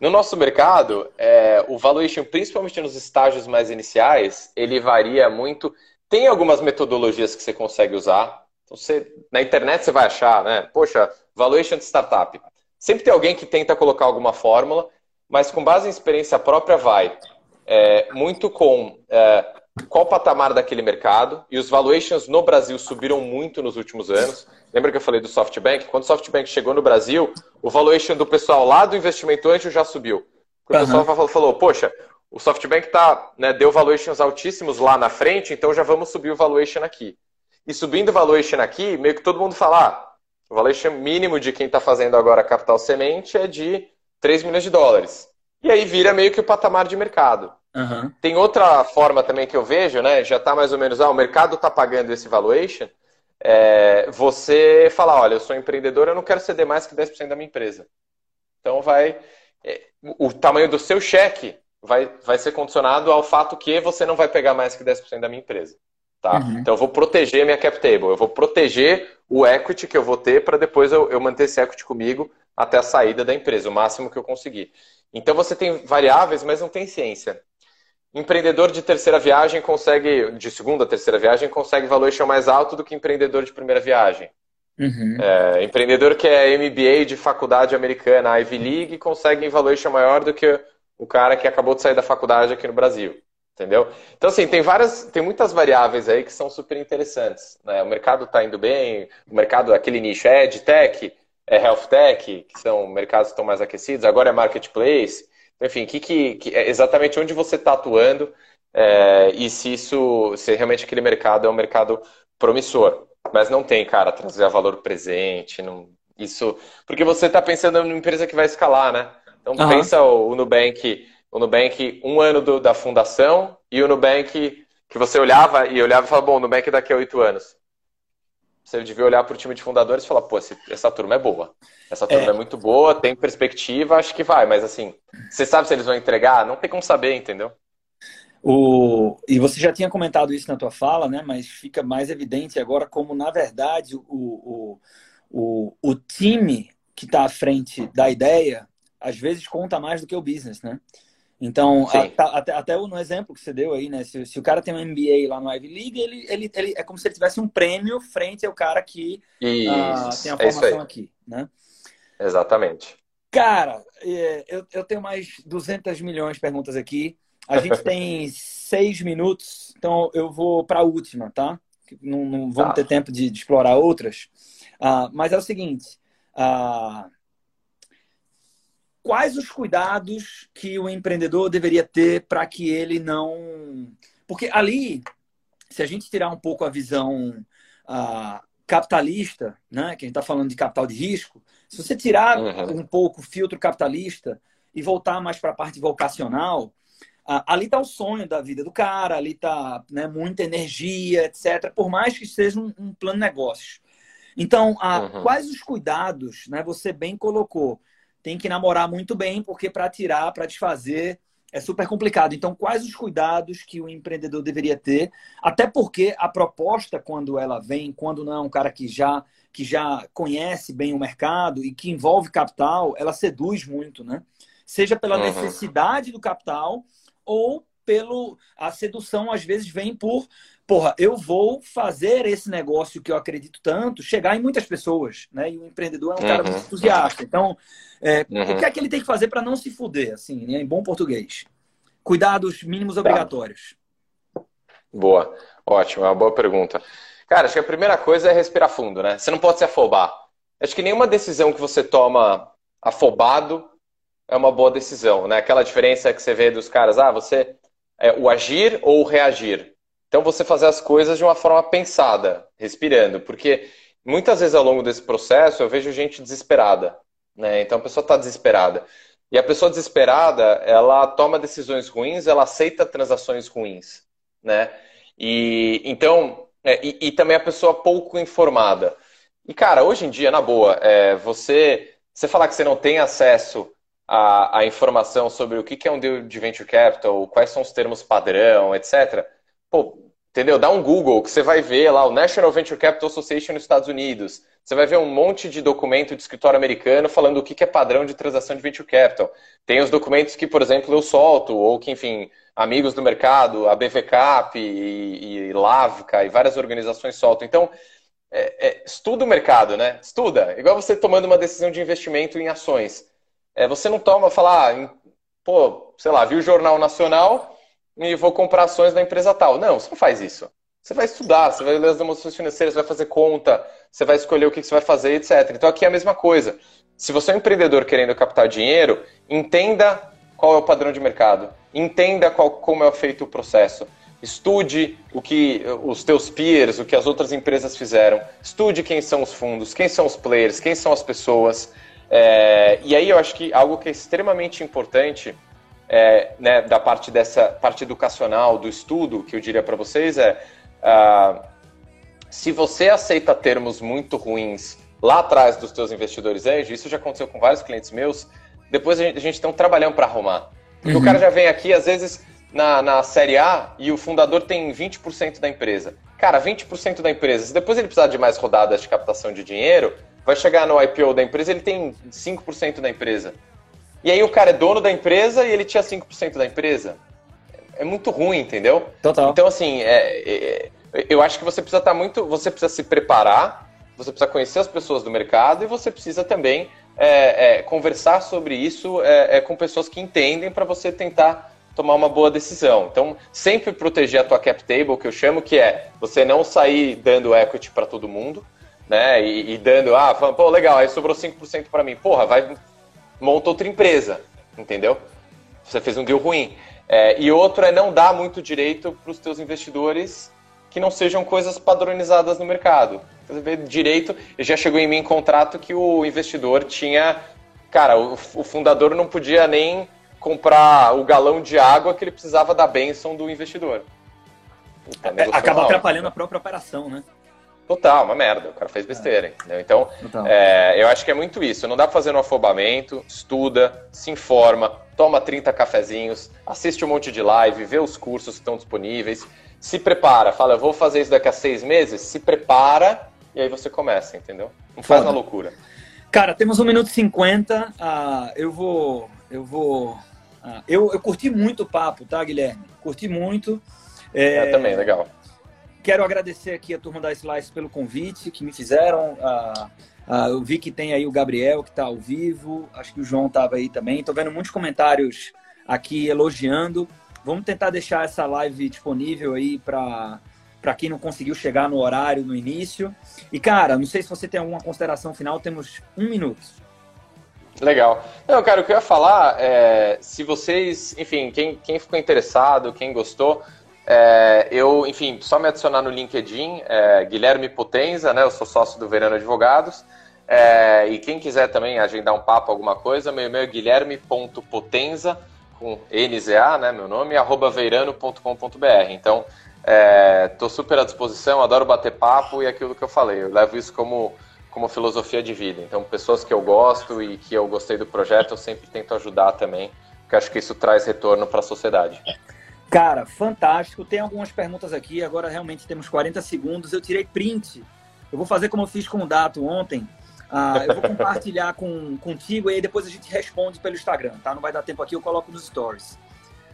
No nosso mercado, é, o valuation, principalmente nos estágios mais iniciais, ele varia muito. Tem algumas metodologias que você consegue usar. Então, você, na internet você vai achar, né? Poxa, valuation de startup. Sempre tem alguém que tenta colocar alguma fórmula, mas com base em experiência própria vai é, muito com é, qual o patamar daquele mercado, e os valuations no Brasil subiram muito nos últimos anos. Lembra que eu falei do SoftBank? Quando o SoftBank chegou no Brasil, o valuation do pessoal lá do investimento anjo já subiu. Porque uhum. o pessoal falou, falou, poxa, o SoftBank tá, né, deu valuations altíssimos lá na frente, então já vamos subir o valuation aqui. E subindo o valuation aqui, meio que todo mundo fala, ah, o valuation mínimo de quem está fazendo agora capital semente é de 3 milhões de dólares. E aí vira meio que o patamar de mercado. Uhum. Tem outra forma também que eu vejo, né? Já está mais ou menos, ah, o mercado está pagando esse valuation. É, você falar, olha, eu sou empreendedor, eu não quero ceder mais que 10% da minha empresa. Então vai. É, o tamanho do seu cheque vai, vai ser condicionado ao fato que você não vai pegar mais que 10% da minha empresa. Tá? Uhum. Então eu vou proteger minha cap table, eu vou proteger o equity que eu vou ter para depois eu, eu manter esse equity comigo até a saída da empresa, o máximo que eu conseguir. Então você tem variáveis, mas não tem ciência. Empreendedor de terceira viagem consegue, de segunda, terceira viagem, consegue valuation mais alto do que empreendedor de primeira viagem. Uhum. É, empreendedor que é MBA de faculdade americana, Ivy League, consegue valuation maior do que o cara que acabou de sair da faculdade aqui no Brasil. Entendeu? Então, assim, tem várias, tem muitas variáveis aí que são super interessantes. Né? O mercado está indo bem, o mercado, aquele nicho é EdTech, é Health Tech, que são mercados que estão mais aquecidos, agora é Marketplace. Enfim, que, que, que é exatamente onde você está atuando é, e se isso, se realmente aquele mercado é um mercado promissor. Mas não tem, cara, trazer valor presente, não, isso, porque você está pensando numa empresa que vai escalar, né? Então uhum. pensa o, o Nubank, o Nubank um ano do, da fundação e o Nubank que você olhava e olhava e falava, bom, o Nubank daqui a oito anos. Você devia olhar para o time de fundadores e falar, pô, essa turma é boa. Essa turma é. é. muito boa, tem perspectiva, acho que vai. Mas assim, você sabe se eles vão entregar? Não tem como saber, entendeu? O, e você já tinha comentado isso na tua fala, né? Mas fica mais evidente agora como, na verdade, o, o, o, o time que está à frente da ideia, às vezes conta mais do que o business, né? Então, a, tá, até, até no exemplo que você deu aí, né? Se, se, o cara tem um MBA lá no Ivy League, ele, ele, ele é como se ele tivesse um prêmio frente ao cara que uh, tem a é formação aqui, né? Exatamente. Cara, é, eu, eu tenho mais 200 milhões de perguntas aqui. A gente tem seis minutos, então eu vou para a última, tá? Não, não vamos tá. ter tempo de, de explorar outras. Uh, mas é o seguinte: uh, quais os cuidados que o empreendedor deveria ter para que ele não. Porque ali, se a gente tirar um pouco a visão uh, capitalista, né, que a gente está falando de capital de risco, se você tirar uhum. um pouco o filtro capitalista e voltar mais para a parte vocacional, ali está o sonho da vida do cara, ali está né, muita energia, etc. Por mais que seja um, um plano de negócios. Então, uh, uhum. quais os cuidados, né, você bem colocou, tem que namorar muito bem, porque para tirar, para desfazer, é super complicado. Então, quais os cuidados que o empreendedor deveria ter? Até porque a proposta, quando ela vem, quando não é um cara que já, que já conhece bem o mercado e que envolve capital, ela seduz muito, né? Seja pela uhum. necessidade do capital ou pelo a sedução às vezes vem por porra, eu vou fazer esse negócio que eu acredito tanto chegar em muitas pessoas, né? E o empreendedor é um uhum. cara muito entusiasta. Então, é, uhum. o que é que ele tem que fazer para não se fuder, assim, né? em bom português? Cuidados mínimos obrigatórios. Boa, ótimo, é uma boa pergunta. Cara, acho que a primeira coisa é respirar fundo, né? Você não pode se afobar. Acho que nenhuma decisão que você toma afobado é uma boa decisão, né? Aquela diferença que você vê dos caras, ah, você é o agir ou o reagir. Então, você fazer as coisas de uma forma pensada, respirando, porque muitas vezes ao longo desse processo eu vejo gente desesperada, né? Então, a pessoa está desesperada. E a pessoa desesperada, ela toma decisões ruins, ela aceita transações ruins, né? E então, é, e, e, também a pessoa pouco informada. E cara, hoje em dia, na boa, é, você, você falar que você não tem acesso a, a informação sobre o que é um deal de venture capital, quais são os termos padrão, etc. Pô, entendeu? Dá um Google que você vai ver lá o National Venture Capital Association nos Estados Unidos. Você vai ver um monte de documento de escritório americano falando o que é padrão de transação de venture capital. Tem os documentos que, por exemplo, eu solto, ou que, enfim, amigos do mercado, a BVCAP e, e Lavca e várias organizações soltam. Então, é, é, estuda o mercado, né? Estuda. Igual você tomando uma decisão de investimento em ações. É, você não toma, falar, ah, pô, sei lá, viu o Jornal Nacional e vou comprar ações da empresa tal. Não, você não faz isso. Você vai estudar, você vai ler as demonstrações financeiras, você vai fazer conta, você vai escolher o que você vai fazer, etc. Então aqui é a mesma coisa. Se você é um empreendedor querendo captar dinheiro, entenda qual é o padrão de mercado, entenda qual, como é feito o processo. Estude o que os teus peers, o que as outras empresas fizeram. Estude quem são os fundos, quem são os players, quem são as pessoas. É, e aí eu acho que algo que é extremamente importante é, né, da parte dessa parte educacional, do estudo, que eu diria para vocês é uh, se você aceita termos muito ruins lá atrás dos teus investidores anjos, isso já aconteceu com vários clientes meus, depois a gente, a gente tem um trabalhão para arrumar. Porque uhum. o cara já vem aqui, às vezes, na, na série A e o fundador tem 20% da empresa. Cara, 20% da empresa, se depois ele precisar de mais rodadas de captação de dinheiro, vai chegar no IPO da empresa, ele tem 5% da empresa. E aí o cara é dono da empresa e ele tinha 5% da empresa. É muito ruim, entendeu? Total. Então, assim, é, é, eu acho que você precisa estar tá muito. Você precisa se preparar, você precisa conhecer as pessoas do mercado e você precisa também é, é conversar sobre isso é, é, com pessoas que entendem para você tentar tomar uma boa decisão. Então, sempre proteger a tua cap table, que eu chamo que é você não sair dando equity para todo mundo né? E, e dando, ah, falando, pô, legal, aí sobrou 5% para mim. Porra, vai, monta outra empresa, entendeu? Você fez um deal ruim. É, e outro é não dar muito direito para os teus investidores que não sejam coisas padronizadas no mercado. Você vê direito, já chegou em mim em contrato que o investidor tinha. Cara, o, o fundador não podia nem comprar o galão de água que ele precisava da benção do investidor. Então, é, acaba atrapalhando a própria operação, né? Total, uma merda. O cara fez besteira. Entendeu? Então, é, eu acho que é muito isso. Não dá pra fazer no afobamento, estuda, se informa, toma 30 cafezinhos, assiste um monte de live, vê os cursos que estão disponíveis, se prepara. Fala, eu vou fazer isso daqui a seis meses, se prepara e aí você começa, entendeu? Não faz Foda. na loucura. Cara, temos um minuto e cinquenta. Uh, eu vou. Eu vou. Uh, eu, eu curti muito o papo, tá, Guilherme? Curti muito. É, também, legal. Quero agradecer aqui a turma da Slice pelo convite que me fizeram. Uh, uh, eu vi que tem aí o Gabriel que está ao vivo, acho que o João estava aí também. Estou vendo muitos comentários aqui elogiando. Vamos tentar deixar essa live disponível aí para para quem não conseguiu chegar no horário no início. E, cara, não sei se você tem alguma consideração final, temos um minuto. Legal. Não, cara, o que eu ia falar é, se vocês, enfim, quem, quem ficou interessado, quem gostou, é, eu, enfim, só me adicionar no LinkedIn, é, Guilherme Potenza, né? Eu sou sócio do Verano Advogados. É, e quem quiser também agendar um papo, alguma coisa, meu e-mail é guilherme.potenza, com NZA, né? Meu nome, arroba veirano.com.br. Então, estou super à disposição, adoro bater papo e aquilo que eu falei. Eu levo isso como, como filosofia de vida. Então, pessoas que eu gosto e que eu gostei do projeto, eu sempre tento ajudar também, porque acho que isso traz retorno para a sociedade. Cara, fantástico. Tem algumas perguntas aqui. Agora realmente temos 40 segundos. Eu tirei print. Eu vou fazer como eu fiz com o Dato ontem. Ah, eu vou compartilhar com, contigo e aí depois a gente responde pelo Instagram, tá? Não vai dar tempo aqui, eu coloco nos stories.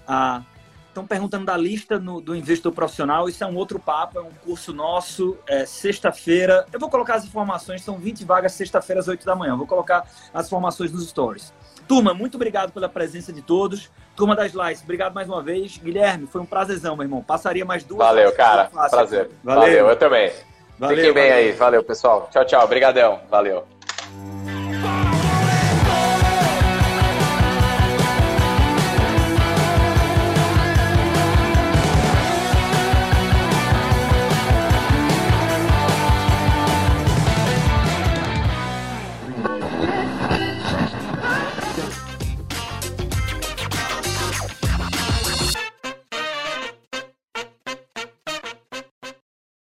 Ah, estão perguntando da lista no, do investidor profissional. Isso é um outro papo, é um curso nosso, é sexta-feira. Eu vou colocar as informações, são 20 vagas sexta-feira às 8 da manhã. Eu vou colocar as informações nos stories. Turma, muito obrigado pela presença de todos. Turma das Slice, obrigado mais uma vez. Guilherme, foi um prazerzão, meu irmão. Passaria mais duas Valeu, cara. Prazer. Valeu. Valeu, eu também. Valeu, Fiquem bem valeu. aí. Valeu, pessoal. Tchau, tchau. Obrigadão. Valeu.